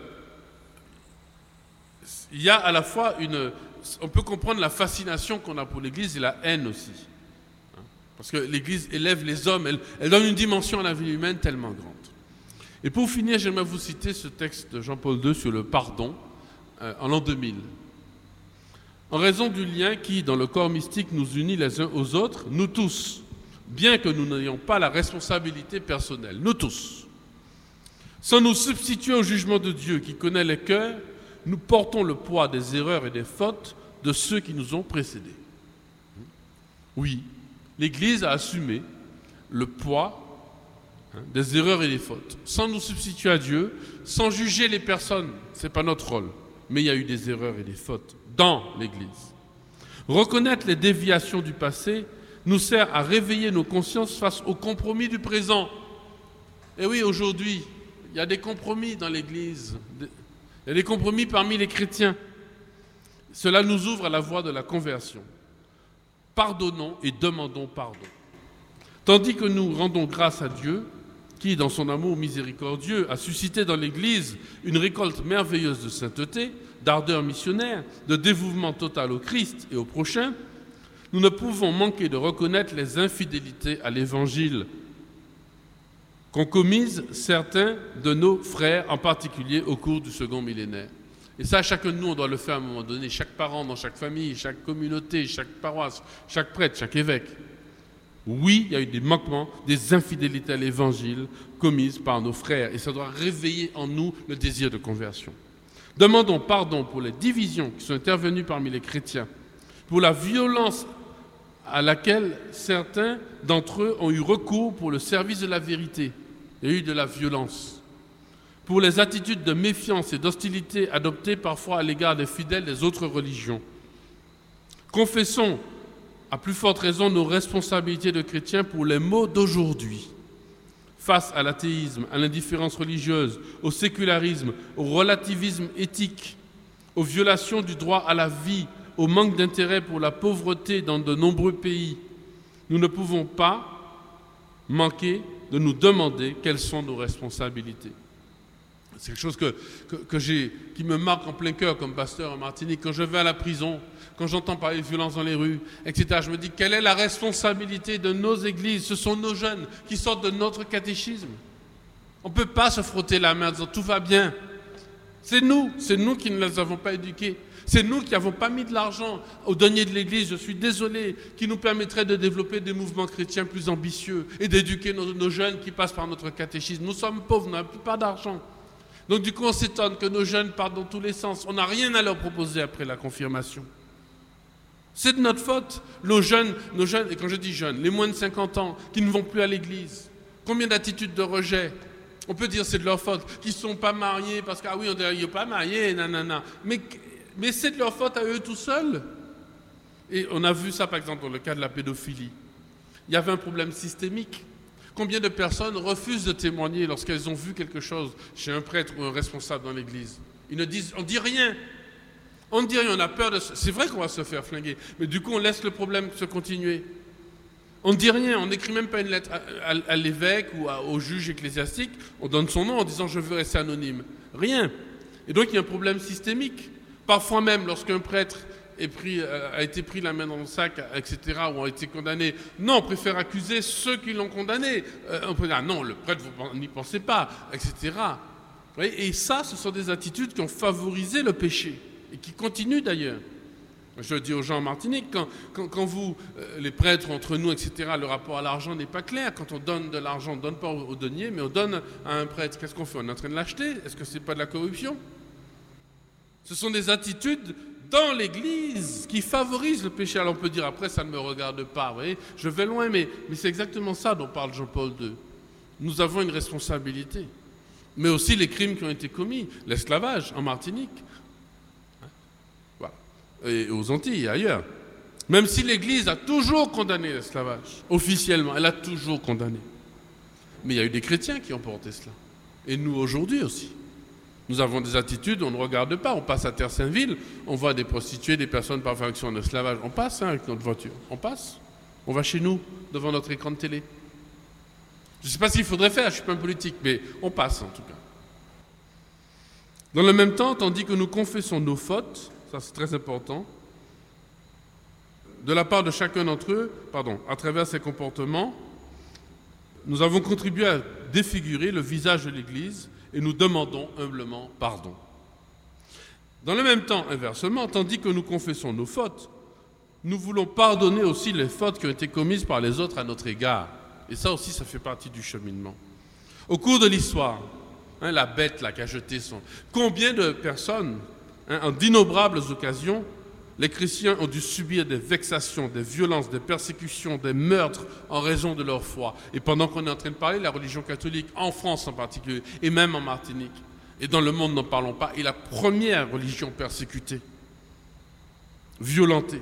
il y a à la fois une... On peut comprendre la fascination qu'on a pour l'Église et la haine aussi. Parce que l'Église élève les hommes, elle, donne une dimension à la vie humaine tellement grande. Et pour finir, j'aimerais vous citer ce texte de Jean-Paul II sur le pardon euh, en l'an 2000. En raison du lien qui, dans le corps mystique, nous unit les uns aux autres, nous tous, bien que nous n'ayons pas la responsabilité personnelle, nous tous, sans nous substituer au jugement de Dieu qui connaît les cœurs, nous portons le poids des erreurs et des fautes de ceux qui nous ont précédés. Oui, l'Église a assumé le poids hein, des erreurs et des fautes, sans nous substituer à Dieu, sans juger les personnes, ce n'est pas notre rôle, mais il y a eu des erreurs et des fautes dans l'Église. Reconnaître les déviations du passé nous sert à réveiller nos consciences face aux compromis du présent. Et oui, aujourd'hui, il y a des compromis dans l'Église, il y a des compromis parmi les chrétiens. Cela nous ouvre à la voie de la conversion. Pardonnons et demandons pardon. Tandis que nous rendons grâce à Dieu, qui, dans son amour miséricordieux, a suscité dans l'Église une récolte merveilleuse de sainteté, d'ardeur missionnaire, de dévouement total au Christ et au prochain, nous ne pouvons manquer de reconnaître les infidélités à l'Évangile qu'ont commises certains de nos frères, en particulier au cours du second millénaire. Et ça, chacun de nous, doit le faire à un moment donné, chaque parent dans chaque famille, chaque communauté, chaque paroisse, chaque prêtre, chaque évêque. Oui, il y a eu des manquements, des infidélités à l'Évangile commises par nos frères, et ça doit réveiller en nous le désir de conversion. Demandons pardon pour les divisions qui sont intervenues parmi les chrétiens, pour la violence à laquelle certains d'entre eux ont eu recours pour le service de la vérité. Il y a eu de la violence. Pour les attitudes de méfiance et d'hostilité adoptées parfois à l'égard des fidèles des autres religions. Confessons à plus forte raison nos responsabilités de chrétiens pour les maux d'aujourd'hui face à l'athéisme, à l'indifférence religieuse, au sécularisme, au relativisme éthique, aux violations du droit à la vie, au manque d'intérêt pour la pauvreté dans de nombreux pays, nous ne pouvons pas manquer de nous demander quelles sont nos responsabilités. C'est quelque chose que, qui me marque en plein cœur comme pasteur en Martinique. Quand je vais à la prison, quand j'entends parler de violence dans les rues, etc., je me dis quelle est la responsabilité de nos églises? Ce sont nos jeunes qui sortent de notre catéchisme. On ne peut pas se frotter la main en disant tout va bien. C'est nous, c'est nous qui ne les avons pas éduqués. C'est nous qui n'avons pas mis de l'argent au denier de l'Église, je suis désolé, qui nous permettrait de développer des mouvements chrétiens plus ambitieux et d'éduquer nos, nos, jeunes qui passent par notre catéchisme. Nous sommes pauvres, nous n'avons pas d'argent. Donc du coup, on s'étonne que nos jeunes partent dans tous les sens. On n'a rien à leur proposer après la confirmation. C'est de notre faute. Nos jeunes, nos jeunes, et quand je dis jeunes, les moins de 50 ans, qui ne vont plus à l'église. Combien d'attitudes de rejet? On peut dire c'est de leur faute, qu'ils ne sont pas mariés parce que, ah oui, on il pas marié, nanana. Mais, mais c'est de leur faute à eux tout seuls. Et on a vu ça, par exemple, dans le cas de la pédophilie. Il y avait un problème systémique. Combien de personnes refusent de témoigner lorsqu'elles ont vu quelque chose chez un prêtre ou un responsable dans l'église? Ils ne disent, on dit rien. On ne dit rien, on a peur de... C'est vrai qu'on va se faire flinguer, mais du coup on laisse le problème se continuer. On ne dit rien, on n'écrit même pas une lettre à, l'évêque ou au juge ecclésiastique, on donne son nom en disant je veux rester anonyme. Rien. Et donc il y a un problème systémique. Parfois même, lorsqu'un prêtre euh, a été pris la main dans le sac, etc., ou a été condamné. Non, on préfère accuser ceux qui l'ont condamné. Euh, on peut dire, ah non, le prêtre, vous n'y pensez pas, etc. Et ça, ce sont des attitudes qui ont favorisé le péché, et qui continuent d'ailleurs. Je dis aux gens en Martinique, quand, vous, euh, les prêtres entre nous, etc., le rapport à l'argent n'est pas clair. Quand on donne de l'argent, on ne donne pas au, denier, mais on donne à un prêtre. Qu'est-ce qu'on fait? On est en train de l'acheter? Est-ce que ce n'est pas de la corruption? Ce sont des attitudes dans l'Église qui favorise le péché. Alors on peut dire après, ça ne me regarde pas, vous voyez, je vais loin, mais, c'est exactement ça dont parle Jean-Paul II. Nous avons une responsabilité, mais aussi les crimes qui ont été commis, l'esclavage en Martinique, hein, et aux Antilles et ailleurs. Même si l'Église a toujours condamné l'esclavage, officiellement, elle a toujours condamné. Mais il y a eu des chrétiens qui ont porté cela. Et nous aujourd'hui aussi. Nous avons des attitudes, on ne regarde pas. On passe à Terre-Saint-Ville, on voit des prostituées, des personnes parfois qui sont en. On passe hein, avec notre voiture. On passe. On va chez nous, devant notre écran de télé. Je ne sais pas ce qu'il faudrait faire, je ne suis pas un politique, mais on passe en tout cas. Dans le même temps, tandis que nous confessons nos fautes, ça c'est très important, de la part de chacun d'entre eux, pardon, à travers ces comportements, nous avons contribué à défigurer le visage de l'Église et nous demandons humblement pardon. Dans le même temps, inversement, tandis que nous confessons nos fautes, nous voulons pardonner aussi les fautes qui ont été commises par les autres à notre égard. Et ça aussi, ça fait partie du cheminement. Au cours de l'histoire, hein, la bête là, qui a jeté son... Combien de personnes, hein, en d'innombrables occasions, les chrétiens ont dû subir des vexations, des violences, des persécutions, des meurtres en raison de leur foi. Et pendant qu'on est en train de parler, la religion catholique, en France en particulier, et même en Martinique, et dans le monde, n'en parlons pas, est la première religion persécutée, violentée.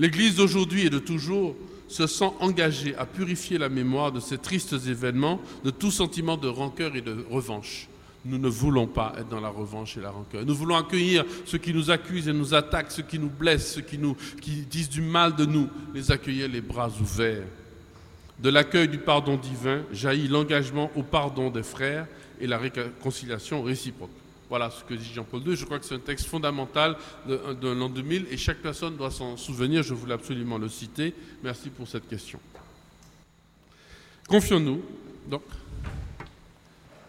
L'Église d'aujourd'hui et de toujours se sent engagée à purifier la mémoire de ces tristes événements de tout sentiment de rancœur et de revanche. Nous ne voulons pas être dans la revanche et la rancœur. Nous voulons accueillir ceux qui nous accusent et nous attaquent, ceux qui nous blessent, ceux qui, disent du mal de nous, les accueillir les bras ouverts. De l'accueil du pardon divin jaillit l'engagement au pardon des frères et la réconciliation réciproque. Voilà ce que dit Jean-Paul II. Je crois que c'est un texte fondamental de, de l'an 2000 et chaque personne doit s'en souvenir. Je voulais absolument le citer. Merci pour cette question. Confions-nous donc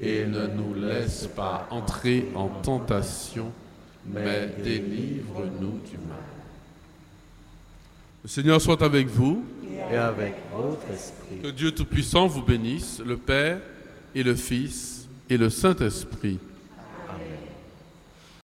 et ne nous laisse pas entrer en tentation, mais délivre-nous du mal. Le Seigneur soit avec vous. Et avec votre esprit. Que Dieu Tout-Puissant vous bénisse, le Père et le Fils et le Saint-Esprit.